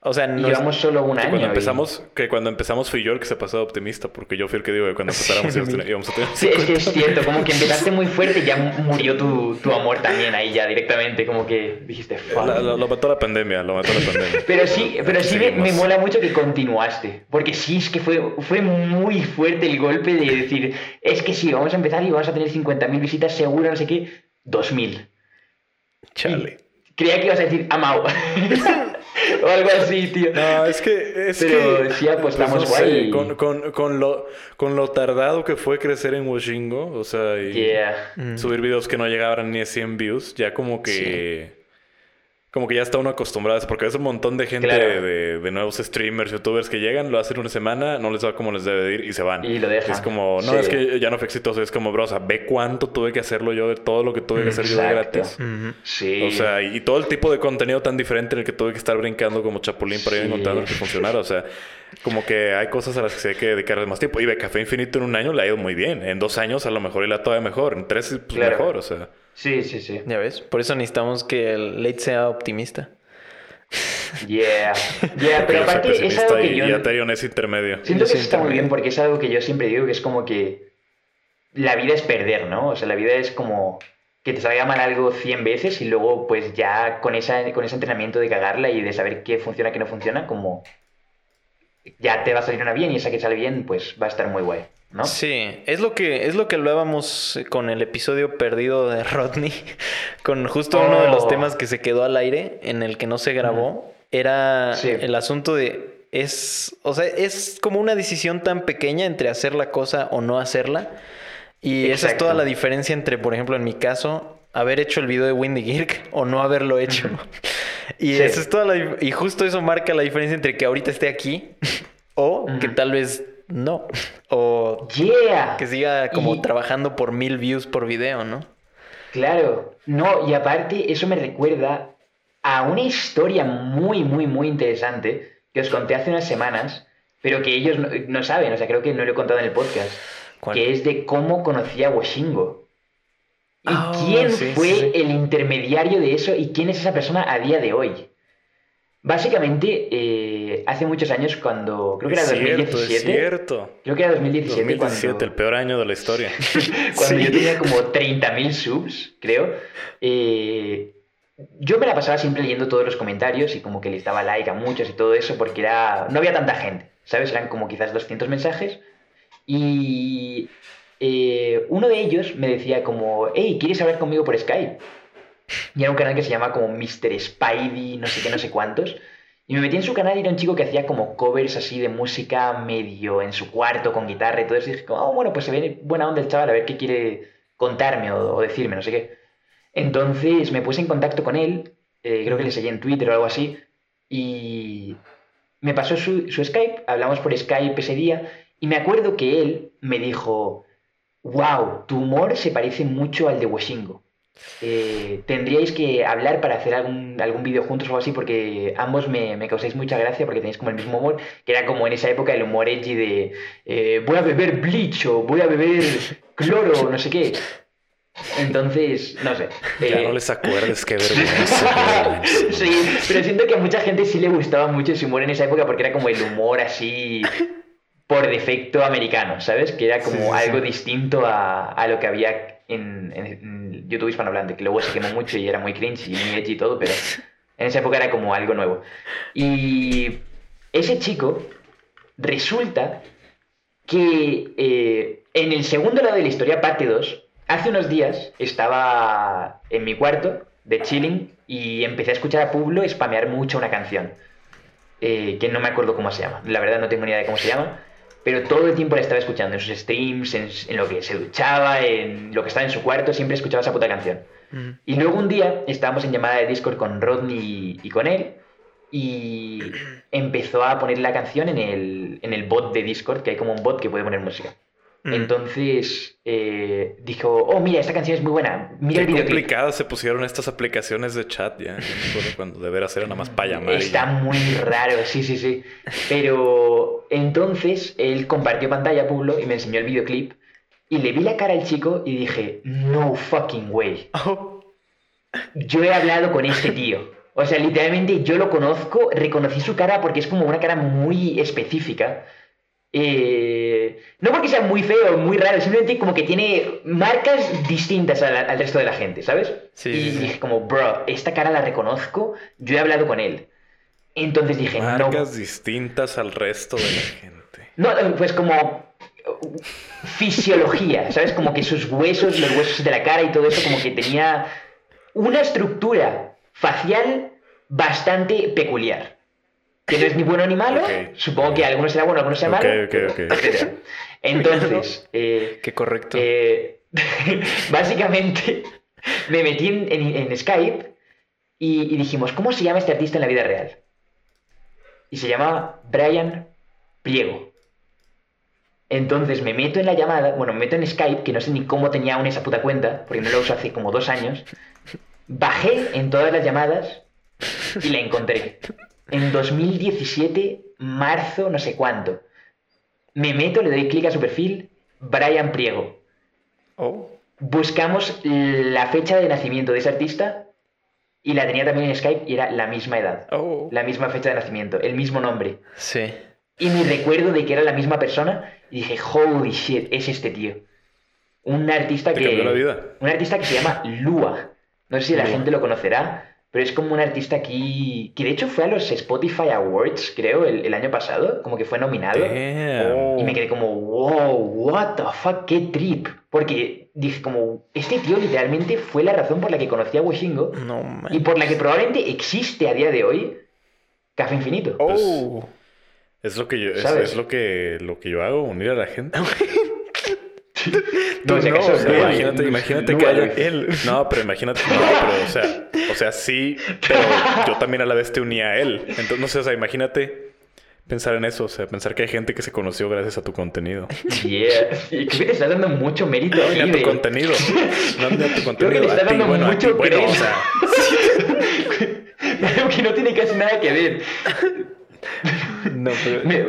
O sea, no es- llevamos solo un que año. cuando y- empezamos, que cuando empezamos fui yo el que se pasó de optimista, porque yo fui el que digo que cuando empezáramos íbamos a tener, Sí, es que es cierto, como que empezaste muy fuerte y ya murió tu, tu amor también ahí ya directamente, como que dijiste. La- lo, lo mató la pandemia, lo mató la pandemia. Pero sí, pero sí me, me mola mucho que continuaste. Porque sí, es que fue, fue muy fuerte el golpe de decir, es que sí, vamos a empezar y vamos a tener 50.000 visitas seguro, no sé qué, 2.000. Chale. Creía que ibas a decir amao. o algo así, tío. No, es que. Es Pero que, sí apostamos pues, no sé, guay. con, con, con, lo, con lo tardado que fue crecer en Washingo, o sea, y Yeah. Mm. subir videos que no llegaban ni a 100 views, ya como que. Como que ya está uno acostumbrado, a eso, porque es un montón de gente Claro. de, de nuevos streamers, youtubers que llegan, lo hacen una semana, no les va como les debe de ir y se van. Y lo dejan. Es como, no, Sí. es que ya no fue exitoso, es como, bro, o sea, ve cuánto tuve que hacerlo yo, de todo lo que tuve que hacer yo de gratis. Sí. O sea, y todo el tipo de contenido tan diferente en el que tuve que estar brincando como chapulín para ir Sí. encontrando el que funcionara. O sea, como que hay cosas a las que se hay que dedicarle más tiempo. Y de Café Infinito en un año le ha ido muy bien. En dos años a lo mejor y la todavía mejor. En tres, pues Claro. mejor. O sea, sí, sí, sí. Ya ves, por eso necesitamos que el late sea optimista. Yeah. Yeah, pero aparte es algo que yo... y Aterion es intermedio. Siento Yo que sí está muy bien porque es algo que yo siempre digo que es como que la vida es perder, ¿no? O sea, la vida es como que te salga mal algo 100 veces y luego pues ya con, esa, con ese entrenamiento de cagarla y de saber qué funciona, qué no funciona, como ya te va a salir una bien y esa que sale bien pues va a estar muy guay, ¿no? Sí, es lo que es lo que hablábamos con el episodio perdido de Rodney, con justo uno de los Oh. temas que se quedó al aire en el que no se grabó, era Sí. el asunto de es, o sea, es como una decisión tan pequeña entre hacer la cosa o no hacerla. Y esa es toda la diferencia entre, por ejemplo, en mi caso, haber hecho el video de Windy Girk o no haberlo hecho. y Sí. esa es toda la y justo eso marca la diferencia entre que ahorita esté aquí o que tal vez no. O Yeah. que siga como Y- trabajando por mil views por video, ¿no? Claro, no, y aparte eso me recuerda a una historia muy, muy, muy interesante que os conté hace unas semanas, pero que ellos no, no saben, o sea, creo que no lo he contado en el podcast, ¿Cuál? que es de cómo conocí a Washingo. ¿Y Ah, quién sí, fue sí. el intermediario de eso y quién es esa persona a día de hoy? Básicamente, eh, hace muchos años cuando, creo que era es cierto, 2017, es cierto. creo que era 2017, 2017, cuando... el peor año de la historia. cuando Sí. yo tenía como 30.000 subs, creo, eh, yo me la pasaba siempre leyendo todos los comentarios y como que les daba like a muchos y todo eso porque era no había tanta gente, ¿sabes? Eran como quizás 200 mensajes y eh, uno de ellos me decía como, hey, ¿quieres hablar conmigo por Skype? Y era un canal que se llama como Mr. Spidey, no sé qué, no sé cuántos. Y me metí en su canal y era un chico que hacía como covers así de música medio en su cuarto con guitarra y todo eso. Y dije, como, oh, bueno, pues se ve buena onda el chaval, a ver qué quiere contarme o, decirme, no sé qué. Entonces me puse en contacto con él, eh, creo que le seguí en Twitter o algo así, y me pasó su, su Skype, hablamos por Skype ese día, y me acuerdo que él me dijo, wow, tu humor se parece mucho al de Washingo. Eh, tendríais que hablar para hacer algún, algún vídeo juntos o algo así, porque ambos me, me causáis mucha gracia porque tenéis como el mismo humor, que era como en esa época el humor edgy de eh, voy a beber bleach o voy a beber cloro, no sé qué. Entonces, no sé. Ya eh, no les acuerdes, qué vergüenza. Sí, pero siento que a mucha gente sí le gustaba mucho ese humor en esa época porque era como el humor así por defecto americano, ¿sabes? Que era como Sí, sí, algo sí. distinto a, a lo que había en, YouTube hispanohablante, que luego se quemó mucho y era muy cringe y muy edgy y todo, pero en esa época era como algo nuevo. Y ese chico resulta que eh, en el segundo lado de la historia, parte 2, hace unos días estaba en mi cuarto de chilling y empecé a escuchar a Pablo spamear mucho una canción. eh, que no me acuerdo cómo se llama. La verdad no tengo ni idea de cómo se llama. Pero todo el tiempo la estaba escuchando en sus streams, en, en lo que se duchaba, en lo que estaba en su cuarto, siempre escuchaba esa puta canción. Y luego un día estábamos en llamada de Discord con Rodney y con él y empezó a poner la canción en el, en el bot de Discord, que hay como un bot que puede poner música. Mm. Entonces eh, dijo, oh, mira, esta canción es muy buena, mira Qué el videoclip. complicadas se pusieron estas aplicaciones de chat ya. Cuando de veras era nada más para llamar. Está muy raro, sí, sí, sí. Pero entonces él compartió pantalla, Pablo, y me enseñó el videoclip. Y le vi la cara al chico y dije, no fucking way. Oh, Yo he hablado con este tío. O sea, literalmente yo lo conozco, reconocí su cara porque es como una cara muy específica. Eh, no porque sea muy feo, muy raro, simplemente como que tiene marcas distintas al, al resto de la gente, ¿sabes? Sí, y sí, dije como, bro, esta cara la reconozco, yo he hablado con él. Entonces dije, no, Marcas distintas al resto de la gente. no, eh, pues como uh, fisiología, ¿sabes? Como que sus huesos, los huesos de la cara y todo eso, como que tenía una estructura facial bastante peculiar. Que no es ni bueno ni malo. Supongo que algunos será bueno, algunos será malo. ok, pero- ok. etcétera. Entonces, eh, qué correcto. eh, básicamente me metí en, en- en Skype y, y dijimos, ¿cómo se llama este artista en la vida real? Y se llamaba Brian Priego. Entonces me meto en la llamada, bueno, me meto en Skype, que no sé ni cómo tenía aún esa puta cuenta, porque no la uso hace como dos años. Bajé en todas las llamadas y la encontré. En 2017, marzo, no sé cuánto. Me meto, le doy clic a su perfil, Brian Priego. Oh, Buscamos la fecha de nacimiento de ese artista y la tenía también en Skype y era la misma edad, oh. la misma fecha de nacimiento, el mismo nombre. Sí. Y mi recuerdo de que era la misma persona y dije, holy shit, es este tío. Un artista Te que... la vida. Un artista que se llama Lua. No sé si la Lua. gente lo conocerá, pero es como un artista aquí... Que de hecho fue a los Spotify Awards, creo, el, el año pasado, como que fue nominado. Damn. Oh. Y me quedé como, wow, what the fuck, qué trip. Porque dije como, este tío literalmente fue la razón por la que conocí a Washingo No man. y por la que probablemente existe a día de hoy Café Infinito. Oh. Es lo que yo, es lo que lo que yo hago, unir a la gente. No, no, o sea, imagínate, imagínate Lua, que haya él. No, pero imagínate, no, pero o sea, o sea, sí, pero yo también a la vez te unía a él. Entonces, no sé, o sea, imagínate pensar en eso, o sea, pensar que hay gente que se conoció gracias a tu contenido. Yeah. Y creo que te estás dando mucho mérito No, a tu de- contenido. No, a tu contenido. Creo que le estás dando bueno, mucho bueno, o sea, que no tiene casi nada que ver. No, pero. Me,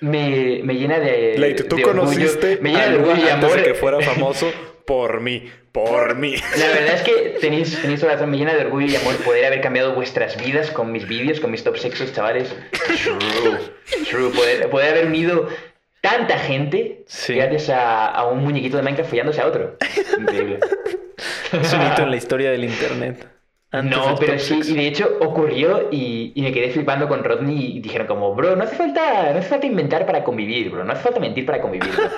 me, me llena de. Leite, tú de conociste Me llena a de orgullo y antes amor. de que fuera famoso por mí, por mí. La verdad es que tenéis, tenéis razón, me llena de orgullo y amor poder haber cambiado vuestras vidas con mis vídeos, con mis top sexos, chavales. True, true. Poder, poder haber unido tanta gente Sí. gracias a, a un muñequito de Minecraft follándose a otro. Increíble. Es un hito en la historia del internet. Antes No, pero sí, y de hecho ocurrió y, y me quedé flipando con Rodney y dijeron como, bro, no hace falta, no hace falta inventar para convivir, bro, no hace falta mentir para convivir. bro".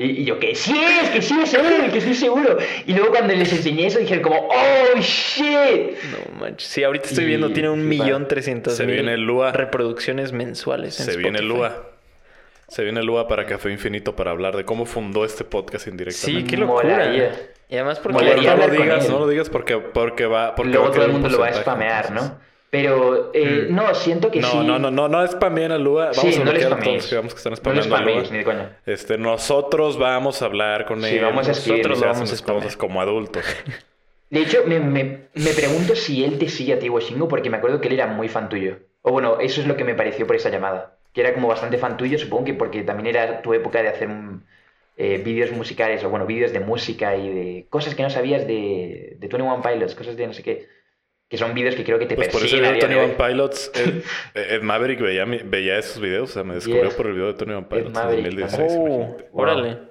Y, y yo, que sí es, que sí es él, que estoy seguro. Y luego cuando les enseñé eso dijeron como, oh, shit. No manches. Sí, ahorita estoy Y- viendo, tiene un millón trescientos Se mil viene el Lua. reproducciones mensuales. en Se viene Spotify. Lua. Se viene Lua para Café Infinito para hablar de cómo fundó este podcast Sí, indirectamente. qué locura. Molaría. Y además porque Molaría Bueno, no lo digas, no lo digas porque, porque va. Porque Luego va todo el mundo lo va a spamear, entonces. ¿no? Pero, eh, Mm. no, siento que No, sí. no, no, no, no spameen a Lua. Vamos Sí, a no le bloquear a spameéis. vamos que están No lo spameando a Lua. spameéis, ni de coña. Este, nosotros vamos a hablar con Sí, él. vamos a escribir. Nosotros Nosotros lo hacemos vamos a cosas como adultos. De hecho, me, me- me pregunto si él te sigue a ti, Washingo, porque me acuerdo que él era muy fan tuyo. O bueno, eso es lo que me pareció por esa llamada. Que era como bastante fan tuyo, supongo que porque también era tu época de hacer eh, vídeos musicales, o bueno, vídeos de música y de cosas que no sabías de, de 21 Pilots, cosas de no sé qué. Que son vídeos que creo que te Pues por ese persiguen video de Tony de One hoy. Pilots, Ed, Ed Maverick veía, veía esos videos. O sea, me descubrió Yes. por el video de Tony One Pilots en Maverick, 2016. Oh, órale.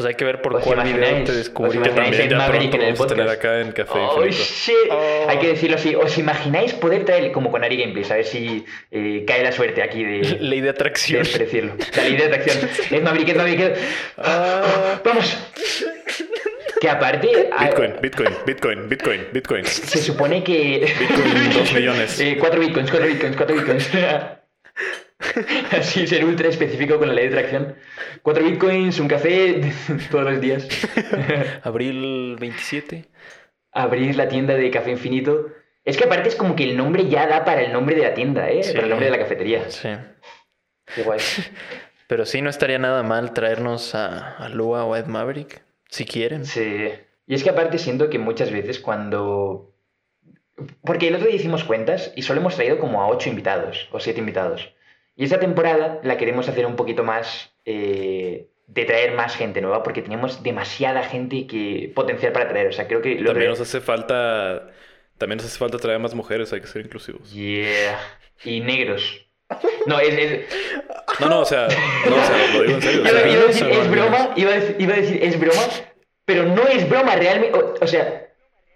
Pues hay que ver por ¿Os cuál video te ¿Os descubrió. Que también ya Maverick pronto vamos a tener acá en Café Oh, Infinito. shit. Oh. Hay que decirlo así. ¿Os imagináis poder traer, como con Ari Gameplays, a ver si eh, cae la suerte aquí de, Ley de de atracción. decirlo? La ley de atracción. Es Maverick, es Maverick. es- Ah. Vamos. Que aparte... Bitcoin, Bitcoin, Bitcoin, Bitcoin, Bitcoin. Se supone que... Bitcoin, dos millones. Eh, cuatro bitcoins, cuatro bitcoins, cuatro bitcoins. Así, ser ultra específico con la ley de tracción. Cuatro bitcoins, un café todos los días. Abril 27. Abrir la tienda de café infinito. Es que aparte es como que el nombre ya da para el nombre de la tienda, ¿eh? Sí. Para el nombre de la cafetería. Sí. Qué guay. Pero sí, no estaría nada mal traernos a, a Lua o a Ed Maverick, si quieren. Sí. Y es que aparte siento que muchas veces cuando... Porque el otro día hicimos cuentas y solo hemos traído como a ocho invitados o siete invitados. Y esta temporada la queremos hacer un poquito más eh, de traer más gente nueva porque tenemos demasiada gente que potencial para traer. O sea, creo que lo También nos hace falta. También nos hace falta traer más mujeres, hay que ser inclusivos. Yeah. Y negros. No, es... es- No, no, o sea, no, o sea, lo digo en serio. o Iba, sea, iba a decir, es broma, iba a decir, iba a decir, es broma, pero no es broma realmente. O, o sea,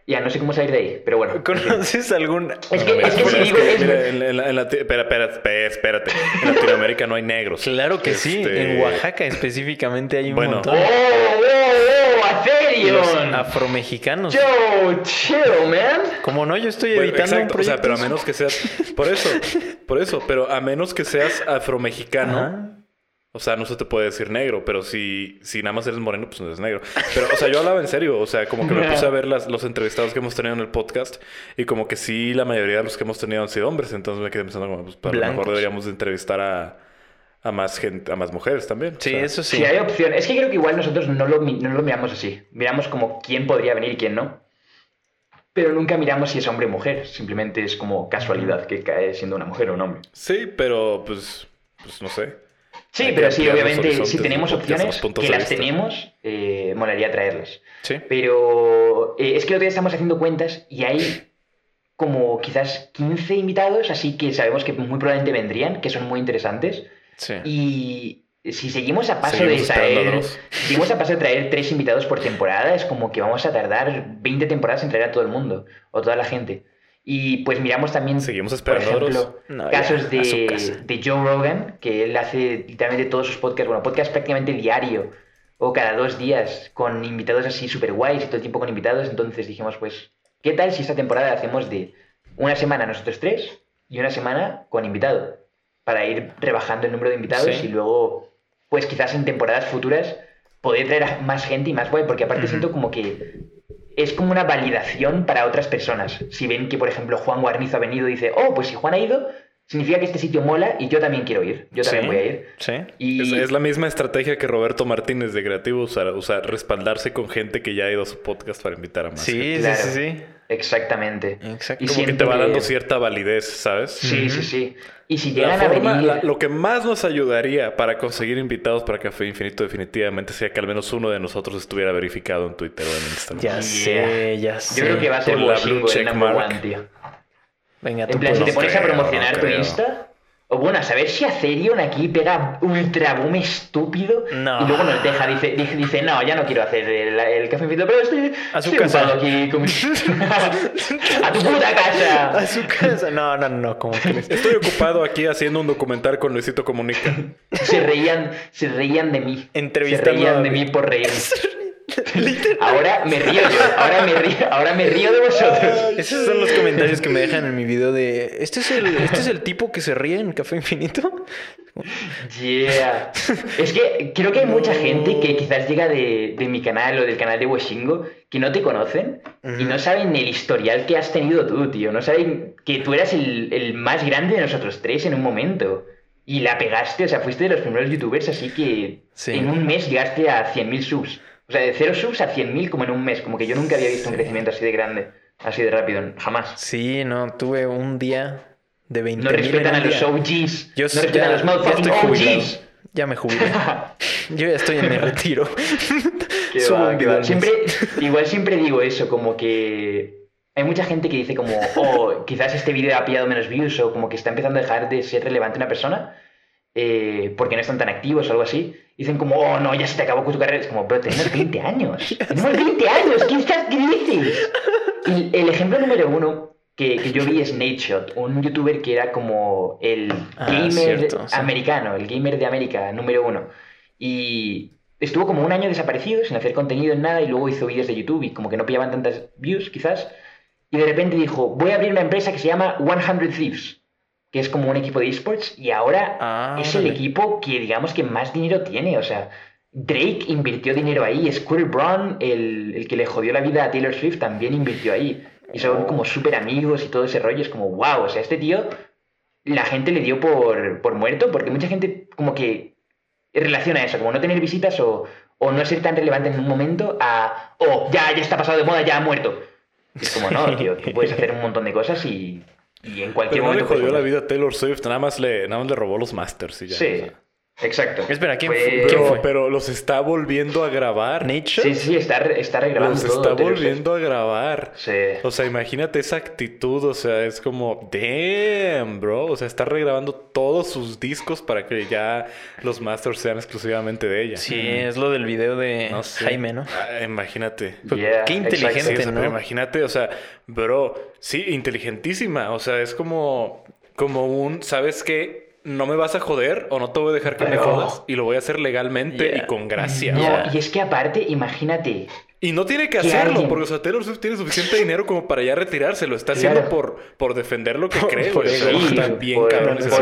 ya no sé cómo salir de ahí, pero bueno. ¿Conoces algún...? Es que, es que si es digo, que, es mira, en, en la- en Lati- espera, espera, espera, espérate. En Latinoamérica no hay negros. Claro que sí, Este, en Oaxaca específicamente hay un Bueno. montón. ¡Oh, oh, oh! ¡Atherion! afromexicanos. Yo, chill, man. Como no, yo estoy Bueno, evitando exacto, un o sea, proyecto. pero a menos que seas. Por eso, por eso, pero a menos que seas afromexicano. Ajá. O sea, no se te puede decir negro, pero si, si nada más eres moreno, pues no eres negro. Pero, o sea, yo hablaba en serio, o sea, como que me puse a ver las, los entrevistados que hemos tenido en el podcast y como que sí, la mayoría de los que hemos tenido han sido hombres, entonces me quedé pensando como, pues, a lo mejor deberíamos de entrevistar a, a más gente, a más mujeres también. Sí, O sea, eso sí. Si hay opción, es que creo que igual nosotros no lo, mi- no lo miramos así. Miramos como quién podría venir y quién no. Pero nunca miramos si es hombre o mujer. Simplemente es como casualidad que cae siendo una mujer o un hombre. Sí, pero pues, pues no sé. Sí, pero sí, obviamente, si tenemos opciones, que las tenemos, eh, molaría traerlas. Sí. Pero eh, es que otro día estamos haciendo cuentas y hay como quizás 15 invitados, así que sabemos que muy probablemente vendrían, que son muy interesantes. Sí. Y si seguimos a paso Seguimos de traer, seguimos a paso de traer tres invitados por temporada, es como que vamos a tardar 20 temporadas en traer a todo el mundo o toda la gente. Y pues miramos también, Seguimos por esperando Dross. ejemplo, No, casos de, de Joe Rogan, que él hace literalmente todos sus podcasts, bueno, podcast prácticamente diario o cada dos días con invitados así súper guays y todo el tiempo con invitados. Entonces dijimos, pues, ¿qué tal si esta temporada la hacemos de una semana nosotros tres y una semana con invitado? Para ir rebajando el número de invitados Sí. y luego, pues quizás en temporadas futuras poder traer a más gente y más guay, porque aparte siento como que es como una validación para otras personas. Si ven que, por ejemplo, Juan Guarnizo ha venido y dice, oh, pues si Juan ha ido, significa que este sitio mola y yo también quiero ir. Yo también Sí. voy a ir. Sí. Y Es, es la misma estrategia que Roberto Martínez de Creativo usar, usar respaldarse con gente que ya ha ido a su podcast para invitar a más. gente. Sí, Claro. sí, sí, sí. Exactamente. Exacto. Y Como que te va dando cierta validez, ¿sabes? Sí, sí, sí. Y si La llegan a forma- venir... la- lo que más nos ayudaría para conseguir invitados para Café Infinito definitivamente sería que al menos uno de nosotros estuviera verificado en Twitter o en Instagram. Ya Yeah. sé, ya sé. Yo creo que va a ser la blue check mark. one, tío. Venga, tú En plan, si te pones a promocionar no tu. Insta... Bueno, a saber si Atherion aquí pega ultra boom estúpido No. y luego nos deja, dice, dice, dice, no, ya no quiero hacer el, el café infinito, pero estoy, A su estoy casa. ocupado aquí con mi- a tu puta casa. A su casa. No, no, no, como crees. Estoy ocupado aquí haciendo un documental con Luisito Comunica. Se reían, se reían de mí. Se Entrevistando reían a- de mí por reír. Ahora me río yo, ahora me río, ahora me río de vosotros. Esos son los comentarios que me dejan en mi video de... ¿Este es el, este es el tipo que se ríe en Café Infinito? Yeah. Es que creo que hay mucha gente que quizás llega de, de mi canal o del canal de Washingo que no te conocen y no saben el historial que has tenido tú, tío. No saben que tú eras el, el más grande de nosotros tres en un momento. Y la pegaste, o sea, fuiste de los primeros youtubers, así que Sí. en un mes llegaste a 100.000 subs. O sea, de 0 subs a 100.000 como en un mes. Como que yo nunca había visto un crecimiento así de grande, así de rápido, jamás. Sí, no, tuve un día de 20 No respetan a los OGs, Yo no respetan a los motherfucking. OGs. Ya me jubilé. Yo ya estoy en mi retiro. Subo va, un video Siempre, igual siempre digo eso, como que hay mucha gente que dice como, oh, quizás este vídeo ha pillado menos views o como que está empezando a dejar de ser relevante una persona eh, porque no están tan activos o algo así. Dicen como, oh, no, ya se te acabó con tu carrera. Es como, pero tenemos 20 años. Tenemos 20 años. ¿Qué estás qué dices? Y el ejemplo número uno que, que yo vi es Nadeshot, un youtuber que era como el Ah, gamer cierto, sí. americano, el gamer de América número uno. Y estuvo como un año desaparecido, sin hacer contenido en nada, y luego hizo vídeos de YouTube y como que no pillaban tantas views, quizás. Y de repente dijo, voy a abrir una empresa que se llama 100 Thieves, que es como un equipo de esports, y ahora Ah, es el equipo que digamos que más dinero tiene. O sea, Drake invirtió dinero ahí, Squirrel Brown, el, el que le jodió la vida a Taylor Swift, también invirtió ahí. Y son como súper amigos y todo ese rollo. Es como, wow, o sea, este tío, la gente le dio por, por muerto, porque mucha gente como que relaciona eso, como no tener visitas o, o no ser tan relevante en un momento a, oh, ya, ya está pasado de moda, ya ha muerto. Es como, no, tío, tú puedes hacer un montón de cosas y, y en cualquier Pero no le momento. puedes jodió la vida a Taylor Swift, nada más le, nada más le robó los masters y ya. Sí, o sea. Exacto. Espera, ¿quién Fue- Pero, fue? pero los está volviendo a grabar. ¿Nate Shot? Sí, sí, está, está regrabando Los todo. está volviendo a grabar. Sí. O sea, imagínate esa actitud, o sea, es como, damn, bro. O sea, está regrabando todos sus discos para que ya los masters sean exclusivamente de ella. Sí, es lo del video de No sé. Jaime, ¿no? Ah, imagínate. Yeah, qué exacto. inteligente, Sí, o sea, ¿no? pero imagínate, o sea, bro, sí, inteligentísima. O sea, es como, como un, ¿sabes qué? No me vas a joder o no te voy a dejar que me jodas y lo voy a hacer legalmente Yeah. y con gracia. Sea. y es que aparte, imagínate, Y no tiene que Que hacerlo, alguien- porque o sea, Taylor Swift tiene suficiente dinero como para ya retirarse. Lo está haciendo Claro. por, por defender lo que Por- cree, por Sí, está bien por- cabrón ese por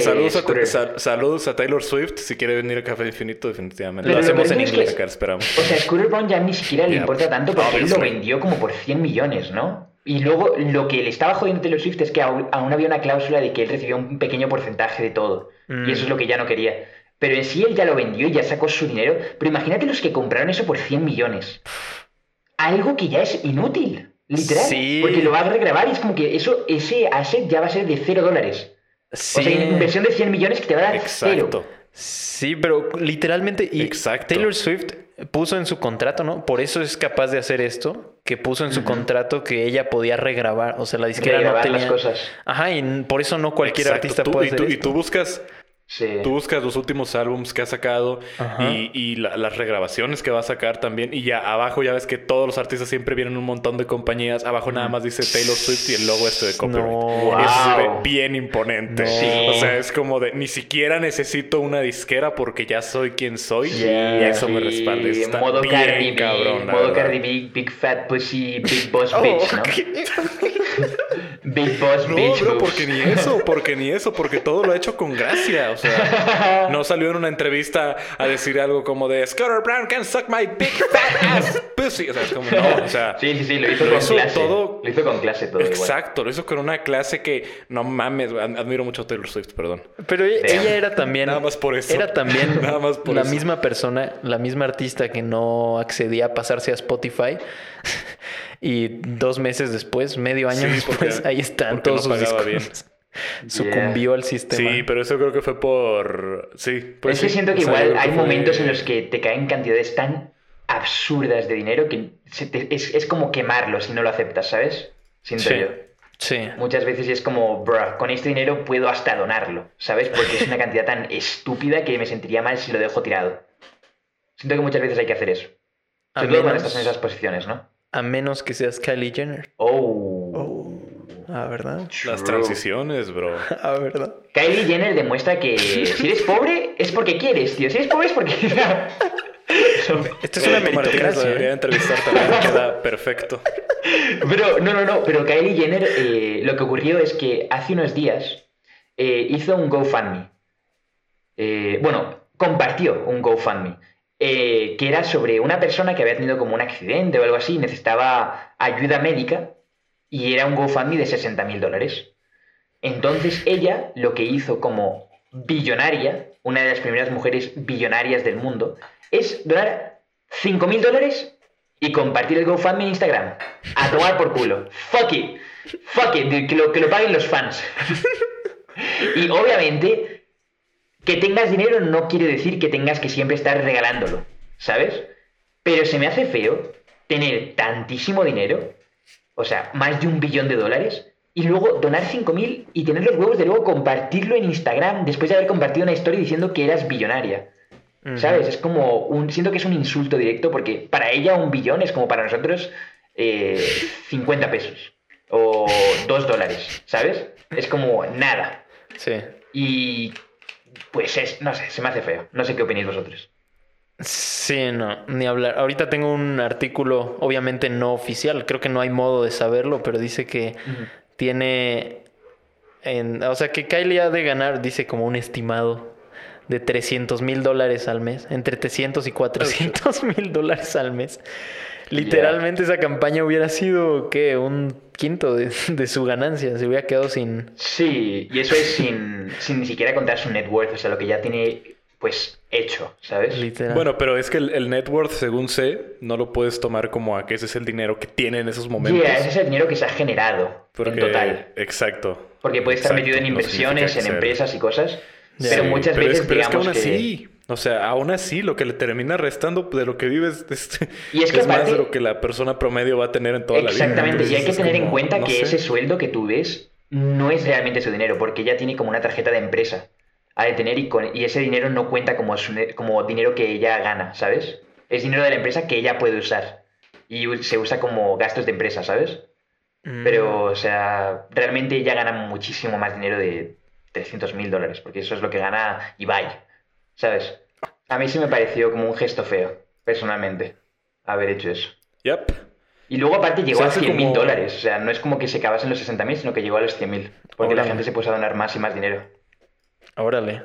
saludos, a, sal- saludos a Taylor Swift si quiere venir a Café Infinito, definitivamente. Pero lo lo hacemos en es que- inglés. Acá esperamos. o sea, Scooter Brown ya ni siquiera le Yeah, importa tanto porque él lo vendió como por 100 millones, ¿no? Y luego lo que le estaba jodiendo a Taylor Swift es que aún, aún había una cláusula de que él recibió un pequeño porcentaje de todo. Mm. Y eso es lo que ya no quería. Pero en sí él ya lo vendió y ya sacó su dinero. Pero imagínate los que compraron eso por 100 millones. Algo que ya es inútil, literal. Sí. Porque lo va a regrabar y es como que eso, ese asset ya va a ser de 0 dólares. Sí. O sea, inversión de 100 millones que te va a dar Exacto. cero. Sí, pero literalmente. Y Exacto. Taylor Swift puso en su contrato, ¿no? Por eso es capaz de hacer esto. Que puso en su contrato que ella podía regrabar. O sea, la disquera no Regrabar tenía. las cosas. Ajá, y por eso no cualquier Exacto. artista Tú- puede y, hacer tú, y esto. tú buscas Sí. Tú buscas los últimos álbums que ha sacado Ajá. y, y la- las regrabaciones que va a sacar también. Y ya abajo ya ves que todos los artistas siempre vienen un montón de compañías. Abajo nada más dice Taylor Swift y el logo este de copyright. No. Y eso se ve Wow. bien imponente. No. Sí. O sea, es como de ni siquiera necesito una disquera porque ya soy quien soy Yeah, y eso me sí, respalda. Eso Está modo bien Cardi B, cabrón. modo verdad. Cardi B, Big Fat Pussy, Big Boss Oh, Bitch, ¿no? Big Boss No, Bitch. bro, moves. porque ni eso, porque ni eso, porque todo lo ha hecho con gracia. O sea, no salió en una entrevista a decir algo como de Scooter Brown can suck my big fat ass pussy. O sea, es como no, o sea. Sí, sí, sí, lo hizo lo con hizo clase. todo- Lo hizo con clase todo igual. Exacto, lo hizo con una clase que no mames, ad- admiro mucho a Taylor Swift, perdón. Pero e- Damn. ella era también. Nada más por eso. Era también Nada más por la eso. misma persona, la misma artista que no accedía a pasarse a Spotify. y dos meses después, medio año Sí, porque- después, ahí están porque no todos sus. Sucumbió al sistema. Sí, pero eso creo que fue por. Sí, pues es que sí. siento que O sea, igual que hay fue- momentos en los que te caen cantidades tan absurdas de dinero que se te- es, es como quemarlo si no lo aceptas, ¿sabes? Siento Sí. yo. Sí. Muchas veces es como, bruh, con este dinero puedo hasta donarlo, ¿sabes? Porque es una cantidad tan estúpida que me sentiría mal si lo dejo tirado. Siento que muchas veces hay que hacer eso. A Sobre todo cuando menos, estás en esas posiciones, ¿no? a menos que seas Kylie Jenner. Oh. Ah, ¿verdad? Las True. transiciones, bro. Ah, ¿verdad? Kylie Jenner demuestra que si eres pobre es porque quieres, tío. Si eres pobre es porque... Esta es una Martínez meritocracia. debería ¿eh? entrevistar también. Queda perfecto. Pero, no, no, no, pero Kylie Jenner, eh, lo que ocurrió es que hace unos días eh, hizo un GoFundMe. Eh, bueno, compartió un GoFundMe. eh, que era sobre una persona que había tenido como un accidente o algo así y necesitaba ayuda médica y era un GoFundMe de 60 mil dólares. Entonces ella lo que hizo como billonaria, una de las primeras mujeres billonarias del mundo, es donar 5 mil dólares y compartir el GoFundMe en Instagram. A tomar por culo. Fuck it. Fuck it. Que lo, que lo paguen los fans. y obviamente, que tengas dinero no quiere decir que tengas que siempre estar regalándolo. ¿Sabes? Pero se me hace feo tener tantísimo dinero, o sea, más de un billón de dólares, y luego donar 5.000 y tener los huevos de luego compartirlo en Instagram después de haber compartido una historia diciendo que eras billonaria. ¿Sabes? Es como un. Siento que es un insulto directo porque para ella un billón es como para nosotros eh, 50 pesos o 2 dólares, ¿sabes? Es como nada. Sí. Y. Pues es. No sé, se me hace feo. No sé qué opináis vosotros. Sí, no, ni hablar. Ahorita tengo un artículo, obviamente no oficial, creo que no hay modo de saberlo, pero dice que tiene, en, o sea, que Kylie ha de ganar, dice como un estimado de 300 mil dólares al mes, entre 300 y 400 mil dólares al mes. Literalmente esa campaña hubiera sido, ¿qué? Un quinto de, de, su ganancia, se hubiera quedado sin... Sí, y eso es sin, sin ni siquiera contar su net worth, o sea, lo que ya tiene pues hecho, ¿sabes? Literal. Bueno, pero es que el, el, net worth, según sé, no lo puedes tomar como a que ese es el dinero que tiene en esos momentos. Yeah, ese es el dinero que se ha generado Porque, en total. Exacto. Porque puede estar Exacto, metido en inversiones, en que empresas y cosas. Ya. Pero Sí, muchas pero veces es, pero es que digamos aún que... así, o sea, aún así lo que le termina restando de lo que vives este, Y es que más aparte- de lo que la persona promedio va a tener en toda la vida. Exactamente, y hay que es tener en cuenta no que sé. ese sueldo que tú ves no es realmente su dinero, porque ella tiene como una tarjeta de empresa a de tener y, con, y ese dinero no cuenta como, su como dinero que ella gana, ¿sabes? Es dinero de la empresa que ella puede usar y se usa como gastos de empresa, ¿sabes? Mm. Pero, o sea, realmente ella gana muchísimo más dinero de 300 mil dólares, porque eso es lo que gana Ibai, ¿sabes? A mí sí me pareció como un gesto feo, personalmente, haber hecho eso. Yep. Y luego aparte llegó a hace 100 mil como- dólares. O sea, no es como que se acabase en los 60 mil, sino que llegó a los 100 mil. Porque la gente se puso a donar más y más dinero. Órale.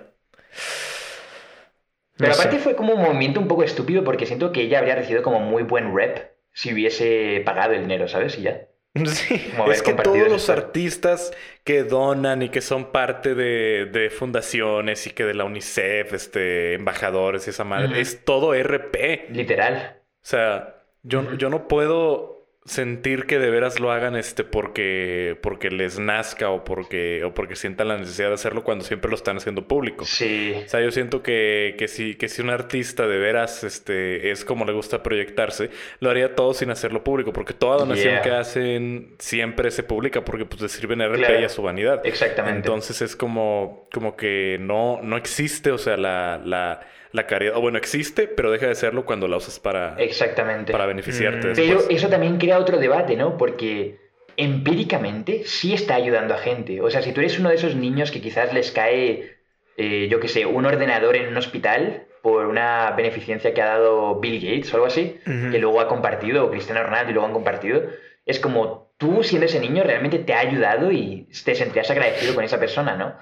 Pero No sé. aparte fue como un movimiento un poco estúpido porque siento que ella habría recibido como muy buen rep si hubiese pagado el dinero, ¿sabes? Y ya. Sí. Es que todos los artistas que donan y que son parte de, de fundaciones y que de la UNICEF, este, embajadores y esa madre, es todo RP. Literal. O sea, yo, yo no puedo sentir que de veras lo hagan este porque, porque les nazca o porque, o porque sientan la necesidad de hacerlo cuando siempre lo están haciendo público. Sí. O sea, yo siento que, que, si, que si un artista de veras este, es como le gusta proyectarse, lo haría todo sin hacerlo público, porque toda donación Yeah. que hacen siempre se publica porque pues le sirven RP Claro. y a su vanidad. Exactamente. Entonces es como, como que no, no existe, o sea, la, la, la caridad, o bueno, existe, pero deja de serlo cuando la usas para, Exactamente. para beneficiarte Mm. Pero eso también crea otro debate, ¿no? Porque empíricamente sí está ayudando a gente. O sea, si tú eres uno de esos niños que quizás les cae, eh, yo qué sé, un ordenador en un hospital por una beneficencia que ha dado Bill Gates o algo así, que luego ha compartido, o Cristiano Ronaldo y luego han compartido, es como tú siendo ese niño realmente te ha ayudado y te sentirías agradecido con esa persona, ¿no?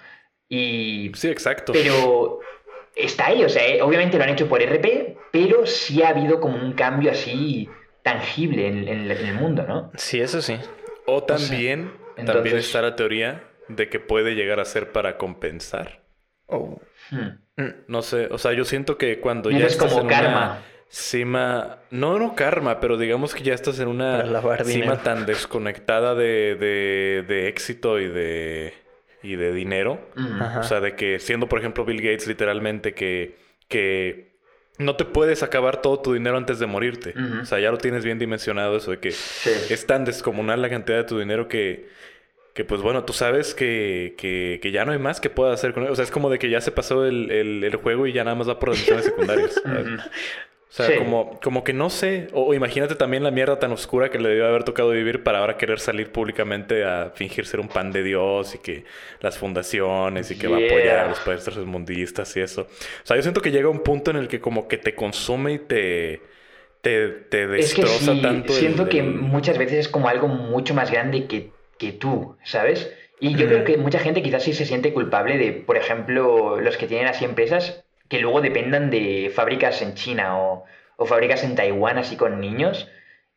Y Sí, exacto. pero está ahí, o sea, eh, obviamente lo han hecho por RP, pero sí ha habido como un cambio así tangible en, en- en el mundo, ¿no? Sí, eso sí. O también, también entonces- está la teoría de que puede llegar a ser para compensar. Oh. Hmm. Mm. No sé, o sea, yo siento que cuando ya es estás como en karma. una cima, no, no karma, pero digamos que ya estás en una cima tan desconectada de, de, de éxito y de, y de dinero. Ajá. O sea, de que siendo, por ejemplo, Bill Gates literalmente que, que no te puedes acabar todo tu dinero antes de morirte. O sea, ya lo tienes bien dimensionado eso de que Sí. es tan descomunal la cantidad de tu dinero que, que pues bueno, tú sabes que, que, que ya no hay más que puedas hacer con él. O sea, es como de que ya se pasó el, el- el juego y ya nada más va por las misiones secundarias. O sea, Sí. como, como que no sé. O, o imagínate también la mierda tan oscura que le debió haber tocado vivir para ahora querer salir públicamente a fingir ser un pan de Dios y que las fundaciones y que va a apoyar a los países tercermundistas y eso. O sea, yo siento que llega un punto en el que como que te consume y te, te, te Es que destroza sí, tanto. el- siento que muchas veces es como algo mucho más grande que, que tú, ¿sabes? Y yo Mm. creo que mucha gente quizás sí se siente culpable de, por ejemplo, los que tienen así empresas que luego dependan de fábricas en China o, o fábricas en Taiwán así con niños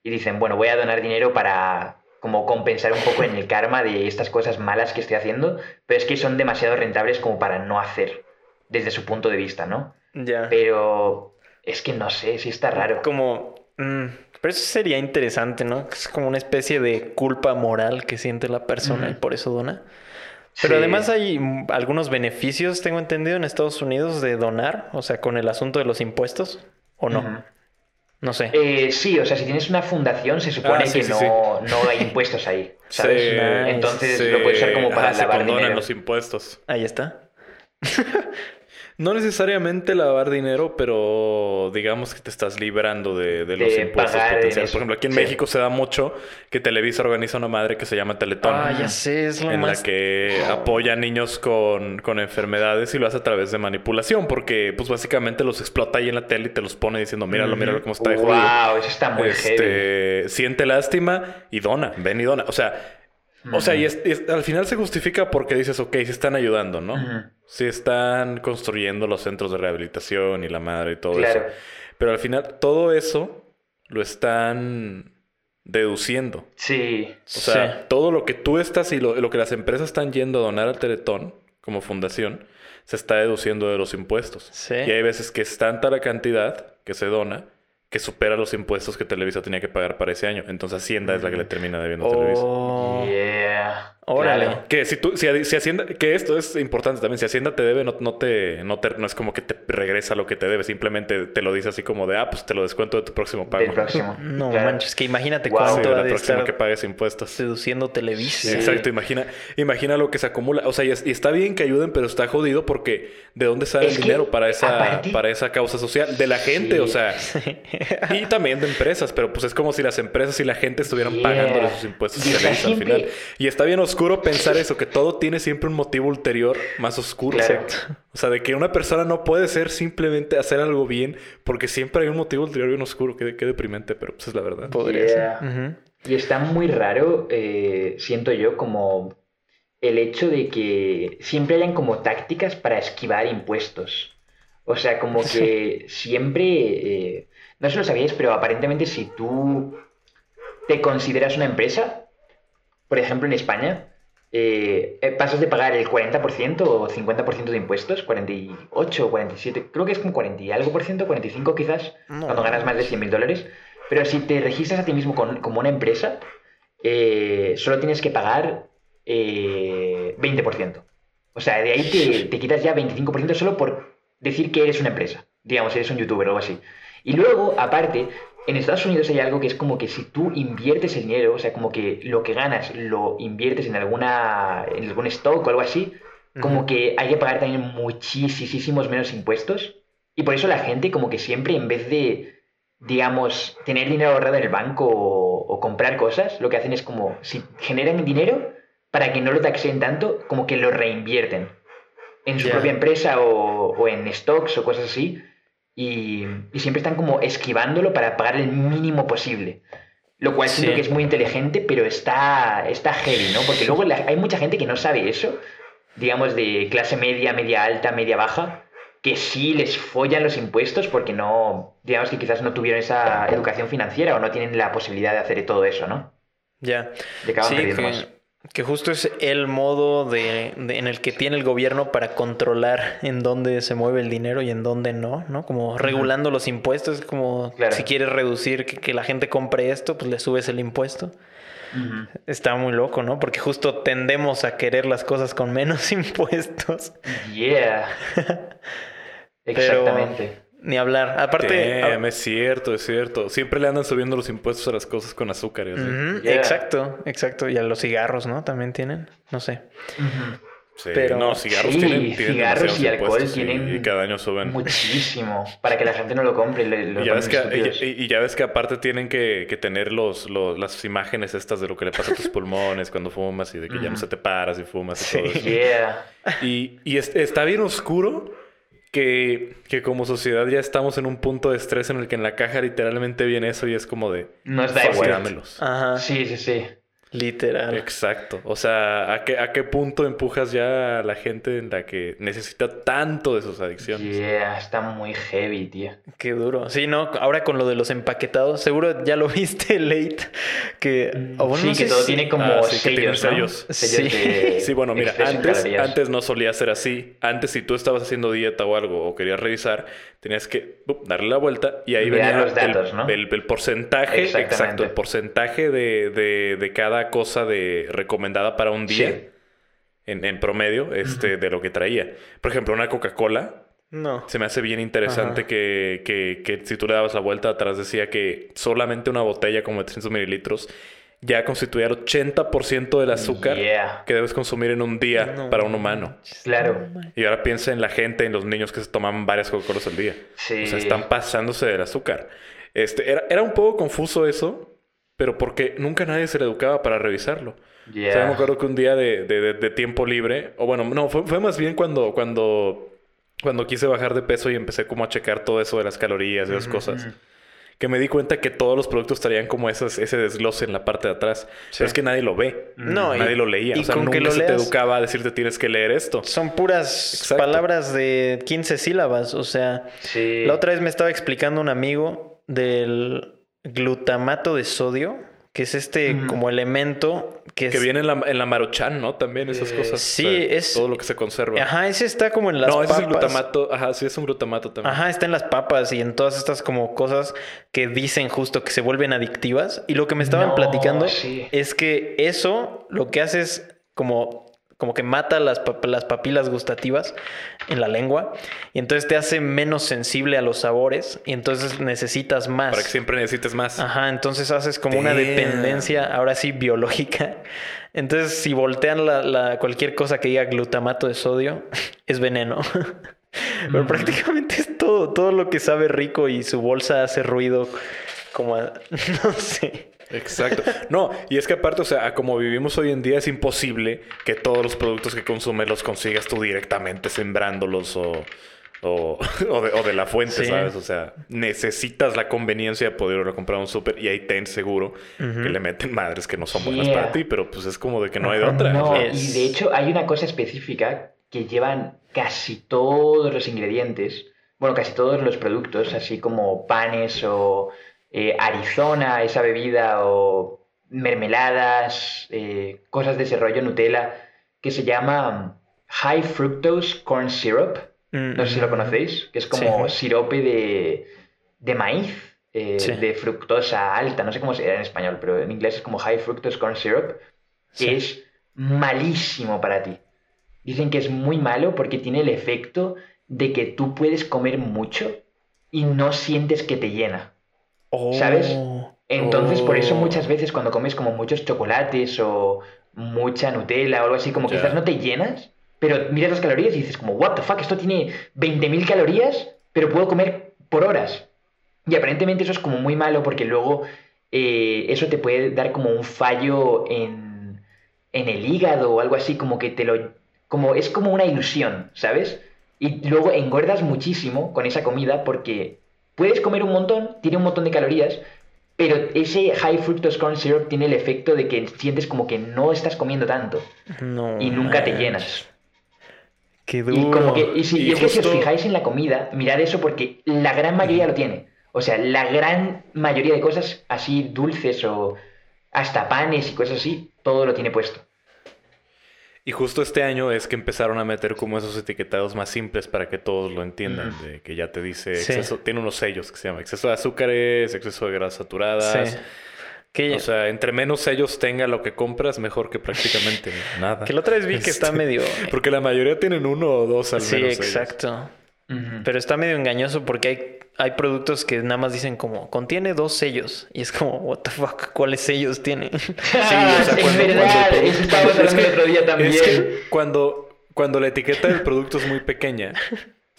y dicen, bueno, voy a donar dinero para como compensar un poco en el karma de estas cosas malas que estoy haciendo, pero es que son demasiado rentables como para no hacer desde su punto de vista, ¿no? Ya. Pero es que no sé, sí está raro. Como... mm, pero eso sería interesante, ¿no? Es como una especie de culpa moral que siente la persona y por eso dona. Pero Sí. además hay mm, algunos beneficios, tengo entendido, en Estados Unidos de donar, o sea, con el asunto de los impuestos, ¿o no? No sé. Eh, sí, o sea, si tienes una fundación, se supone Ah, sí, que sí, no, sí. no hay impuestos ahí, ¿sabes? Entonces se- lo puedes usar como para ajá, se lavar condonan dinero. los impuestos. Ahí está. No necesariamente lavar dinero, pero digamos que te estás librando de, de los De impuestos potenciales. Por ejemplo, aquí en Sí. México se da mucho que Televisa organiza una madre que se llama Teletón. Ah, ya sé, es lo en más... la que apoya a niños con, con enfermedades y lo hace a través de manipulación, porque pues básicamente los explota ahí en la tele y te los pone diciendo, míralo, míralo cómo está de jodido. Wow, eso está muy heavy. Este, siente lástima y dona, ven y dona. O sea, o sea, y, es- y es- al final se justifica porque dices, ok, sí están ayudando, ¿no? Sí están construyendo los centros de rehabilitación y la madre y todo Claro. eso. Pero al final todo eso lo están deduciendo. Sí. O sea, todo lo que tú estás y lo, lo que las empresas están yendo a donar al Teletón como fundación se está deduciendo de los impuestos. Sí. Y hay veces que es tanta la cantidad que se dona que supera los impuestos que Televisa tenía que pagar para ese año. Entonces Hacienda es la que le termina debiendo a Televisa. Oh, Yeah. Órale. Claro. Que si tú, si, si Hacienda, que esto es importante también, si Hacienda te debe, no, no te, no te, no es como que te regresa lo que te debe, simplemente te lo dice así como de, ah, pues te lo descuento de tu próximo pago. Del próximo. No Claro. manches, que imagínate Wow. Sí, cuánto de ha la de próxima estar que pagues impuestos. seduciendo Televisa. Sí. Exacto, imagina, imagina lo que se acumula. O sea, y, es- y está bien que ayuden, pero está jodido porque ¿de dónde sale Es el dinero para esa, aparte- para esa causa social? De la gente, Sí. o sea. Y también de empresas, pero pues es como si las empresas y la gente estuvieran Yeah. pagándole sus impuestos Televisa al final. Y está bien oscuro pensar eso, que todo tiene siempre un motivo ulterior más oscuro. Claro. O sea, de que una persona no puede ser simplemente hacer algo bien porque siempre hay un motivo ulterior bien oscuro. Qué, qué deprimente, pero pues es la verdad. Podría Yeah. ser. Y está muy raro, eh, siento yo, como el hecho de que siempre hayan como tácticas para esquivar impuestos. O sea, como que siempre, eh, no sé si lo sabíais, pero aparentemente si tú te consideras una empresa, por ejemplo en España, eh, eh, pasas de pagar el 40% o 50% de impuestos, 48 o 47, creo que es como 40 y algo por ciento, 45 quizás, No. cuando ganas más de 100 mil dólares. Pero si te registras a ti mismo con- como una empresa, eh, solo tienes que pagar eh, 20%. O sea, de ahí te, te quitas ya 25% solo por decir que eres una empresa. Digamos, eres un youtuber o algo así. Y luego, aparte, en Estados Unidos hay algo que es como que si tú inviertes el dinero, o sea, como que lo que ganas lo inviertes en alguna en algún stock o algo así, como que hay que pagar también muchísimos menos impuestos. Y por eso la gente como que siempre en vez de, digamos, tener dinero ahorrado en el banco o, o comprar cosas, lo que hacen es como, si generan dinero, para que no lo taxeen tanto, como que lo reinvierten en su propia empresa o, o en stocks o cosas así. Y, y siempre están como esquivándolo para pagar el mínimo posible. Lo cual siento Sí. que es muy inteligente, pero está, está heavy, ¿no? Porque luego la- hay mucha gente que no sabe eso, digamos de clase media, media alta, media baja, que sí les follan los impuestos porque no, digamos que quizás no tuvieron esa educación financiera o no tienen la posibilidad de hacer todo eso, ¿no? Ya. De acaban Sí, que. Que justo es el modo de, de- en el que tiene el gobierno para controlar en dónde se mueve el dinero y en dónde no, ¿no? Como regulando los impuestos, es como Claro. si quieres reducir que, que la gente compre esto, pues le subes el impuesto. Está muy loco, ¿no? Porque justo tendemos a querer las cosas con menos impuestos. Yeah. Pero Exactamente. Ni hablar. Aparte, Damn, es cierto, es cierto. Siempre le andan subiendo los impuestos a las cosas con azúcar y así. Ujú, Yeah. exacto, exacto. Y a los cigarros, ¿no? También tienen, no sé. Sí, Pero- no, cigarros Sí, tienen, tienen cigarros y alcohol tienen y, cada año suben. Muchísimo. Para que la gente no lo compre. le- lo Y ya, ves que, y, y ya ves que aparte tienen que, que tener los, los- las imágenes estas de lo que le pasa a tus pulmones cuando fumas y de que ya no se te paras y fumas y Sí. todo eso. Yeah. Y, y es- está bien oscuro que, que como sociedad ya estamos en un punto de estrés en el que en la caja literalmente viene eso y es como de... Nos da "Fuck, igual. dámelos". Ajá, Sí, sí, sí. Literal. Exacto. O sea, ¿a qué, ¿a qué punto empujas ya a la gente en la que necesita tanto de sus adicciones? Yeah, está muy heavy, tío. Qué duro. Sí, no, ahora con lo de los empaquetados, seguro ya lo viste late. Que, o bueno, sí, no que todo si- tiene como Ah, sí, sellos, sellos. Sí. de Sí, bueno, mira, antes, antes no solía ser así. Antes, si tú estabas haciendo dieta o algo o querías revisar, tenías que uh, darle la vuelta y ahí venía los datos, el, ¿no? el- el porcentaje, exacto, el porcentaje de, de- de cada cosa de recomendada para un día Sí. en, en promedio este, de lo que traía. Por ejemplo, una Coca-Cola No. se me hace bien interesante que, que, que si tú le dabas la vuelta atrás decía que solamente una botella como de 300 mililitros ya constituía el 80% del azúcar Yeah. que debes consumir en un día No para un humano. Claro. Y ahora piensa en la gente, en los niños que se toman varias Coca-Colas al día. Sí. O sea, están pasándose del azúcar. Este, era, era un poco confuso eso, pero porque nunca nadie se le educaba para revisarlo. O sea, Yeah. me acuerdo que un día de, de- de- de tiempo libre, o bueno, no, fue, fue más bien cuando, cuando, cuando quise bajar de peso y empecé como a checar todo eso de las calorías y esas cosas. Que me di cuenta que todos los productos traían como esas, ese desglose en la parte de atrás. Pero es que nadie lo ve. No, y- nadie lo leía. y o sea, nunca que lo se te educaba a decirte tienes que leer esto. Son puras Exacto. palabras de 15 sílabas. O sea, Sí. la otra vez me estaba explicando un amigo del glutamato de sodio, que es este como elemento que es... Que viene en la, en la maruchan, ¿no? También esas Eh, cosas. sí, O sea, es- Todo lo que se conserva. Ajá, ese está como en las no, ese papas. es el glutamato. Ajá, sí, es un glutamato también. Ajá, está en las papas y en todas estas como cosas que dicen justo que se vuelven adictivas. Y lo que me estaban No, platicando sí. es que eso lo que hace es como, como que mata las, pap- las papilas gustativas en la lengua. Y entonces te hace menos sensible a los sabores. Y entonces necesitas más. Para que siempre necesites más. Ajá, entonces haces como una dependencia, ahora sí, biológica. Entonces, si voltean la, la- cualquier cosa que diga glutamato de sodio, es veneno. Pero prácticamente es todo, todo lo que sabe rico y su bolsa hace ruido como, a- no sé. Exacto. No, y es que aparte, o sea, como vivimos hoy en día, es imposible que todos los productos que consumes los consigas tú directamente sembrándolos o, o, o de, o de la fuente, Sí. ¿sabes? O sea, necesitas la conveniencia de poder ir a comprar un súper y ahí ten seguro que le meten madres que no son buenas Yeah. para ti, pero pues es como de que no hay de otra. No. Es- y de hecho hay una cosa específica que llevan casi todos los ingredientes, bueno, casi todos los productos, así como panes o eh, Arizona, esa bebida, o mermeladas, eh, cosas de ese rollo, Nutella, que se llama High Fructose Corn Syrup. No sé si lo conocéis, que es como Sí. sirope de, de maíz, eh, Sí. de fructosa alta, no sé cómo se en español, pero en inglés es como High Fructose Corn Syrup, que es malísimo para ti. Dicen que es muy malo porque tiene el efecto de que tú puedes comer mucho y no sientes que te llena. ¿Sabes? Entonces, por eso Oh. muchas veces cuando comes como muchos chocolates o mucha Nutella o algo así, como quizás no te llenas, pero miras las calorías y dices como, what the fuck, esto tiene 20.000 calorías, pero puedo comer por horas. Y aparentemente eso es como muy malo porque luego eh, eso te puede dar como un fallo en, en el hígado o algo así, como que te lo... como es como una ilusión, ¿sabes? Y luego engordas muchísimo con esa comida porque puedes comer un montón, tiene un montón de calorías, pero ese high fructose corn syrup tiene el efecto de que sientes como que no estás comiendo tanto No. y nunca te llenas. Qué duro. Y como que, y si, Y y es que si os fijáis en la comida, mirad eso porque la gran mayoría lo tiene. O sea, la gran mayoría de cosas así dulces o hasta panes y cosas así, todo lo tiene puesto. Y justo este año es que empezaron a meter como esos etiquetados más simples para que todos lo entiendan. De que ya te dice Sí. exceso, tiene unos sellos que se llama exceso de azúcares, exceso de grasas saturadas. Sí. Que, O sea, entre menos sellos tenga lo que compras, mejor que prácticamente nada. que la otra vez vi que está Este, medio... Porque la mayoría tienen uno o dos al Sí, menos. sellos. exacto. Pero está medio engañoso porque hay, hay productos que nada más dicen como contiene dos sellos. Y es como, what the fuck, ¿cuáles sellos tiene? Sí, o sea, es cuando- verdad, cuando- eso estábamos es hablando que- el otro día también. Es que cuando, cuando la etiqueta del producto es muy pequeña,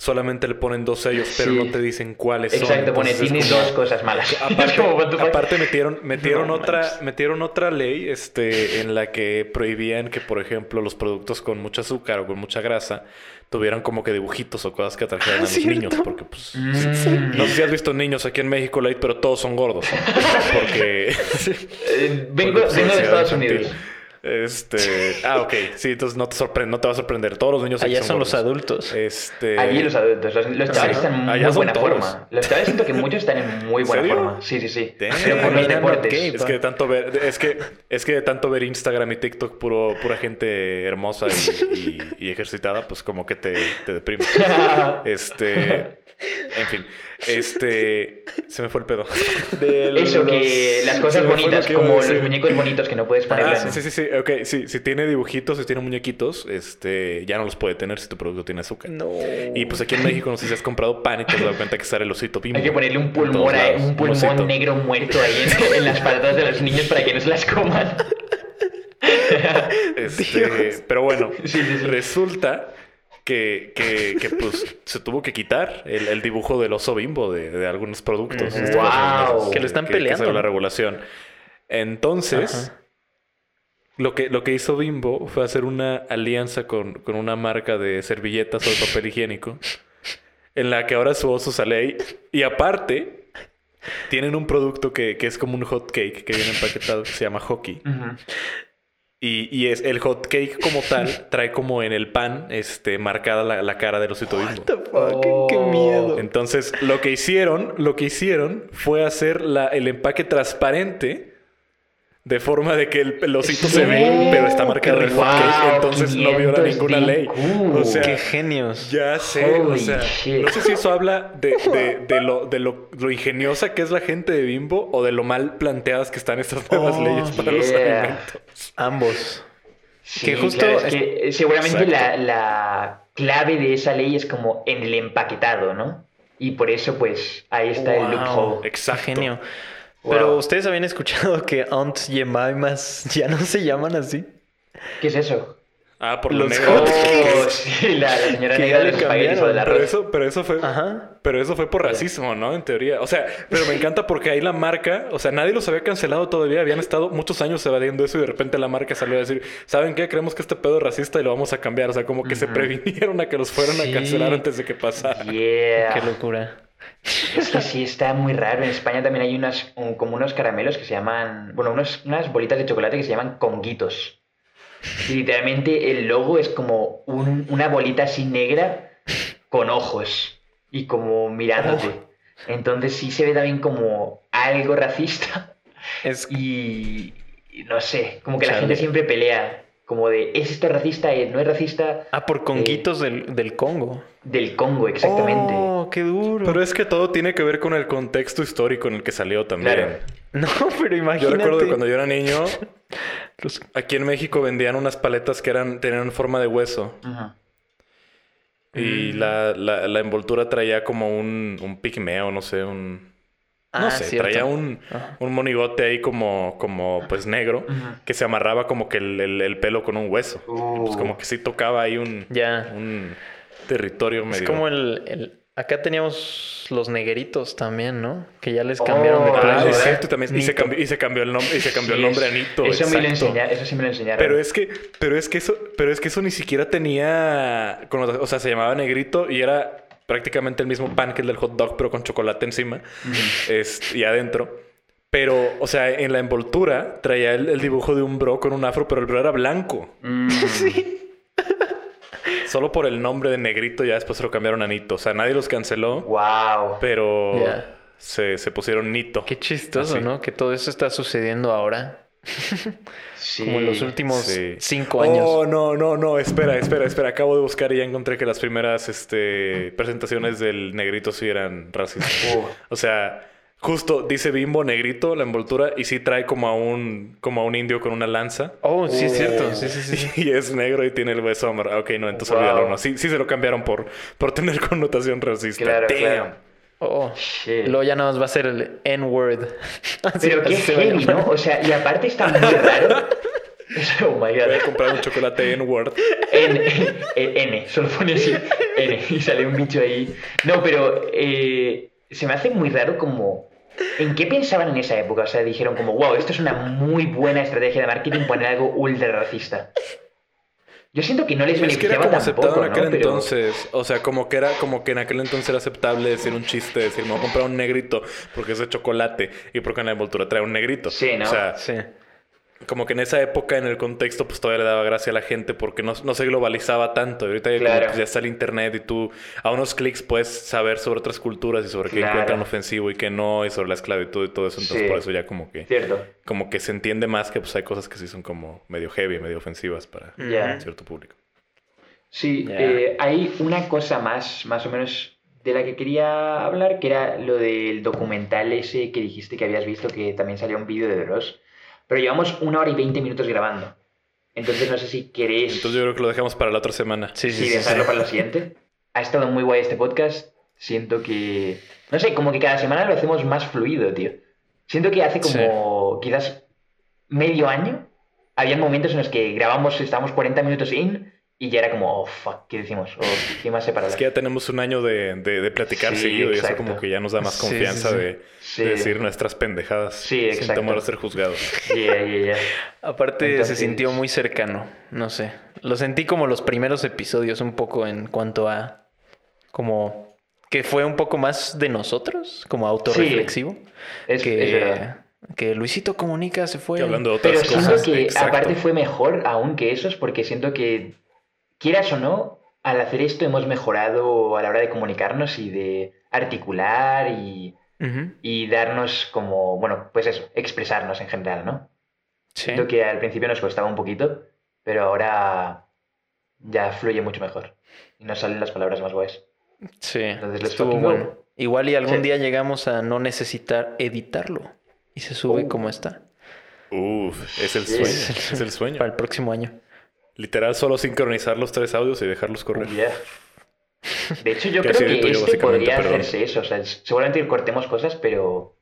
solamente le ponen dos sellos, pero no te dicen cuáles son. Exacto, pone, Entonces es tiene como- dos cosas malas. Aparte, metieron, metieron No otra, manches. metieron otra ley, este, en la que prohibían que, por ejemplo, los productos con mucho azúcar o con mucha grasa tuvieran como que dibujitos o cosas que atrajeran Ah, a los ¿cierto? niños, porque pues Mm. no sé si has visto niños aquí en México, Light, pero todos son gordos, porque Eh, vengo, porque, pues, vengo de Estados. Unidos. Este, ah, ok, sí, entonces no te sorprende, no te va a sorprender. Todos los niños Allá son los adultos. Este, Allí los adultos, los, los chavales están en muy buena todos. forma. Los chavales siento que muchos están en muy buena serio? forma. Sí, sí, sí. Damn. Pero por los Mirando deportes. gay. Es que de tanto ver, es que, es que de tanto ver Instagram y TikTok puro, pura gente hermosa y, y- y ejercitada, pues como que te, te deprime. Este, En fin, este. Se me fue el pedo. Eso, que las cosas bonitas, como los muñecos bonitos que no puedes poner. Ah, sí, sí, sí, ok, sí, si tiene dibujitos, si tiene muñequitos, este, ya no los puede tener si tu producto tiene azúcar. No. Y pues aquí en México, no sé si has comprado pan y te has dado cuenta que sale el osito bimbo. Hay que ponerle un pulmón, un pulmón osito. negro muerto ahí en, en las patatas de los niños para que no se las coman. Este, pero bueno, Sí, sí, sí. resulta que, que, que, pues se tuvo que quitar el, el dibujo del oso bimbo de, de algunos productos. Wow. meses Que lo están que peleando, salió la regulación. Entonces, Ajá. lo que, lo que hizo Bimbo fue hacer una alianza con, con una marca de servilletas o de papel higiénico en la que ahora su oso sale ahí. Y aparte, tienen un producto que, que es como un hot cake que viene empaquetado que se llama Hockey. Y, y es el hot cake como tal, trae como en el pan este, marcada la, la cara del osito bimbo. What the fuck? Qué Oh. miedo. Entonces, lo que hicieron, lo que hicieron fue hacer la, el empaque transparente de forma de que el, el osito se ve, Sí. pero está marcado en el Wow, entonces no viola 500 ninguna ley. O sea, Qué genios. ya sé, o sea, shit. no sé si eso habla de, de- de lo, de lo, lo ingeniosa que es la gente de Bimbo o de lo mal planteadas que están estas nuevas Oh, leyes para los alimentos. Ambos. Sí, Que justo claro, es que, seguramente la, la clave de esa ley es como en el empaquetado, ¿no? Y por eso, pues, ahí está el Wow. loophole. Exacto. Qué genio. Wow. Pero ustedes habían escuchado que Aunt Jemimas ya no se llaman así. ¿Qué es eso? Ah, por Los lo negro. hot Oh, sí, la, la señora Que negra de le los espaguetis o del cambiaron, arroz. Pero eso, pero eso fue. Ajá. Pero eso fue por racismo, ¿no? En teoría. O sea, pero me encanta porque ahí la marca, o sea, nadie los había cancelado todavía. Habían estado muchos años evadiendo eso y de repente la marca salió a decir, ¿saben qué? Creemos que este pedo es racista y lo vamos a cambiar. O sea, como que se previnieron a que los fueran Sí. a cancelar antes de que pasara. Yeah. Qué locura. Es que sí, está muy raro. En España también hay unas, un- como unos caramelos que se llaman, bueno, unos, unas bolitas de chocolate que se llaman conguitos. Y literalmente el logo es como un- una bolita así negra con ojos y como mirándote. Entonces sí se ve también como algo racista Es y, no sé, como que la gente siempre pelea. Como de, ¿es esto racista? Eh, ¿No es racista? Ah, por conguitos del, del Congo. Del Congo, exactamente. Oh, qué duro. Pero es que todo tiene que ver con el contexto histórico en el que salió también. Claro. No, pero Yo imagínate. recuerdo que cuando yo era niño, Los- aquí en México vendían unas paletas que eran, tenían forma de hueso. Ujú. Y Mm. la, la, la envoltura traía como un, un pigmeo, no sé, un... No Ah, sé, cierto. traía un, un monigote ahí como, como pues negro que se amarraba como que el, el- el pelo con un hueso. Y, pues como que sí tocaba ahí un, Ya. un territorio medio... Es como el, el- Acá teníamos los negueritos también, ¿no? Que ya les cambiaron de Oh, Ah, plazo. es cierto, también. Y se, cambió, y se cambió el nombre, y se cambió el Sí, nombre a Nito. Eso, me lo enseña- eso sí me lo enseñaron. Pero es que, pero es que eso, pero es que eso ni siquiera tenía, o sea, se llamaba negrito y era prácticamente el mismo pan que el del hot dog, pero con chocolate encima es- y adentro. Pero, o sea, en la envoltura traía el, el dibujo de un bro con un afro, pero el bro era blanco. Mm. Solo por el nombre de negrito ya después se lo cambiaron a Nito. O sea, nadie los canceló, Wow. pero se, se pusieron Nito. Qué chistoso, Así. ¿no? Que todo eso está sucediendo ahora. Sí. Como en los últimos Sí. cinco años. Oh, no, no, no, espera, espera, espera. Acabo de buscar y ya encontré que las primeras este, presentaciones del negrito sí eran racistas. Uh. O sea, justo dice bimbo, negrito, la envoltura, y sí trae como a un, como a un indio con una lanza. Oh, sí, es Oh. cierto. Sí, sí, sí. Y es negro y tiene el hueso amarrado. Ok, no, entonces Wow. olvídalo. No. Sí, sí se lo cambiaron por, por tener connotación racista. Claro, Damn. claro. Oh. Shit. Luego ya nada más va a ser el N-word. Pero qué heavy. ¿no? O sea, y aparte está muy raro. oh my Voy a god. comprar un chocolate en Word. N, N, N, solo pone así N y sale un bicho ahí. No, pero eh, se me hace muy raro como... ¿En qué pensaban en esa época? O sea, dijeron como, wow, esto es una muy buena estrategia de marketing poner algo ultra racista. Yo siento que no les Es que era beneficiaba como aceptado tampoco, en aquel ¿no? Pero- entonces. O sea, como que era como que en aquel entonces era aceptable decir un chiste, decir, me voy a comprar un negrito porque es de chocolate y porque en la envoltura trae un negrito. Sí, ¿no? O sea, Sí. Como que en esa época, en el contexto, pues todavía le daba gracia a la gente porque no, no se globalizaba tanto. Y ahorita ya, como, Claro. pues, ya está el internet y tú a unos clics puedes saber sobre otras culturas y sobre qué Claro. encuentran ofensivo y qué no, y sobre la esclavitud y todo eso. Entonces, Sí. por eso ya como que, Cierto. como que se entiende más que pues hay cosas que sí son como medio heavy, medio ofensivas para Ya. cierto público. Sí, eh, hay una cosa más, más o menos de la que quería hablar, que era lo del documental ese que dijiste que habías visto, que también salió un vídeo de Dross. Pero llevamos una hora y veinte minutos grabando. Entonces no sé si queréis Entonces yo creo que lo dejamos para la otra semana. Sí, sí, sí, sí. dejarlo sí. para la siguiente. Ha estado muy guay este podcast. Siento que... No sé, como que cada semana lo hacemos más fluido, tío. Siento que hace como quizás medio año había momentos en los que grabamos, estábamos 40 minutos in y ya era como, oh, fuck, ¿qué decimos? O ¿qué más sé para Es que ya tenemos un año de, de, de platicar Sí, seguido y eso exacto. como que ya nos da más confianza sí, sí. De, Sí. de decir nuestras pendejadas Sí, sin exacto. temor a ser juzgados. Yeah, yeah, yeah. Aparte Entonces- se sintió muy cercano, no sé. Lo sentí como los primeros episodios un poco en cuanto a como que fue un poco más de nosotros, como autorreflexivo, Es, que, es verdad. que Luisito Comunica se fue. Que hablando de Pero otras siento cosas. que exacto. aparte fue mejor aún que esos porque siento que, quieras o no, al hacer esto hemos mejorado a la hora de comunicarnos y de articular y, Ujú, y darnos como, bueno, pues eso, expresarnos en general, ¿no? Sí. Siento que al principio nos costaba un poquito, pero ahora ya fluye mucho mejor y nos salen las palabras más guays. Sí, Entonces, estuvo fucking go. bueno. Igual y algún Sí. día llegamos a no necesitar editarlo y se sube Oh. como está Uf, es el Sí. sueño. Es el sueño. para el próximo año. Literal, solo sincronizar los tres audios y dejarlos correr. Yeah. De hecho, yo Que creo que yo, este podría perdón. hacerse eso. O sea, seguramente cortemos cosas, pero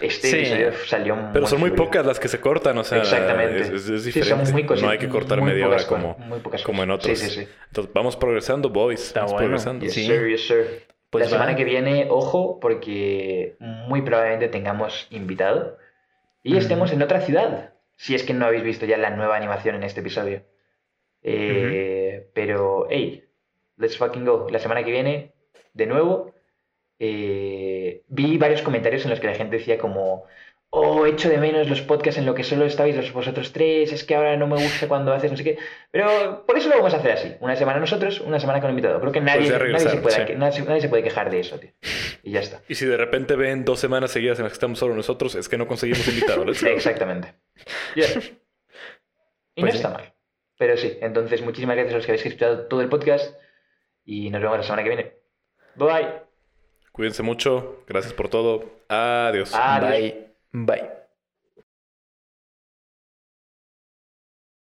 este Sí. episodio salió muy Pero son muy fluido. pocas las que se cortan, o sea, Exactamente. es, es- es Sí, diferente. son muy cosi- no hay que cortar muy media hora como, cosas, muy pocas como en otros. Sí, sí, sí. Entonces, vamos progresando, boys. Está vamos bueno. progresando. Yes, Sí. sir, yes, sir. Pues la semana va. que viene, ojo, porque muy probablemente tengamos invitado y estemos en otra ciudad. Si es que no habéis visto ya la nueva animación en este episodio. Eh, Pero, hey, let's fucking go. La semana que viene, de nuevo, eh, vi varios comentarios en los que la gente decía como, oh, echo de menos los podcasts en lo que solo estabais los- vosotros tres, es que ahora no me gusta cuando haces no sé qué. Pero por eso lo vamos a hacer así. Una semana nosotros, una semana con invitado. Creo que nadie, Pues ya nadie, se, puede, sí. nadie se- nadie se puede quejar de eso, tío. Y ya está. Y si de repente ven dos semanas seguidas en las que estamos solo nosotros, es que no conseguimos invitado. Let's go. Exactamente. Yeah. Y Pues no sí. está mal. Pero sí, entonces muchísimas gracias a los que habéis escuchado todo el podcast y nos vemos la semana que viene. Bye bye. Cuídense mucho. Gracias por todo. Adiós. Adiós. Bye. Bye.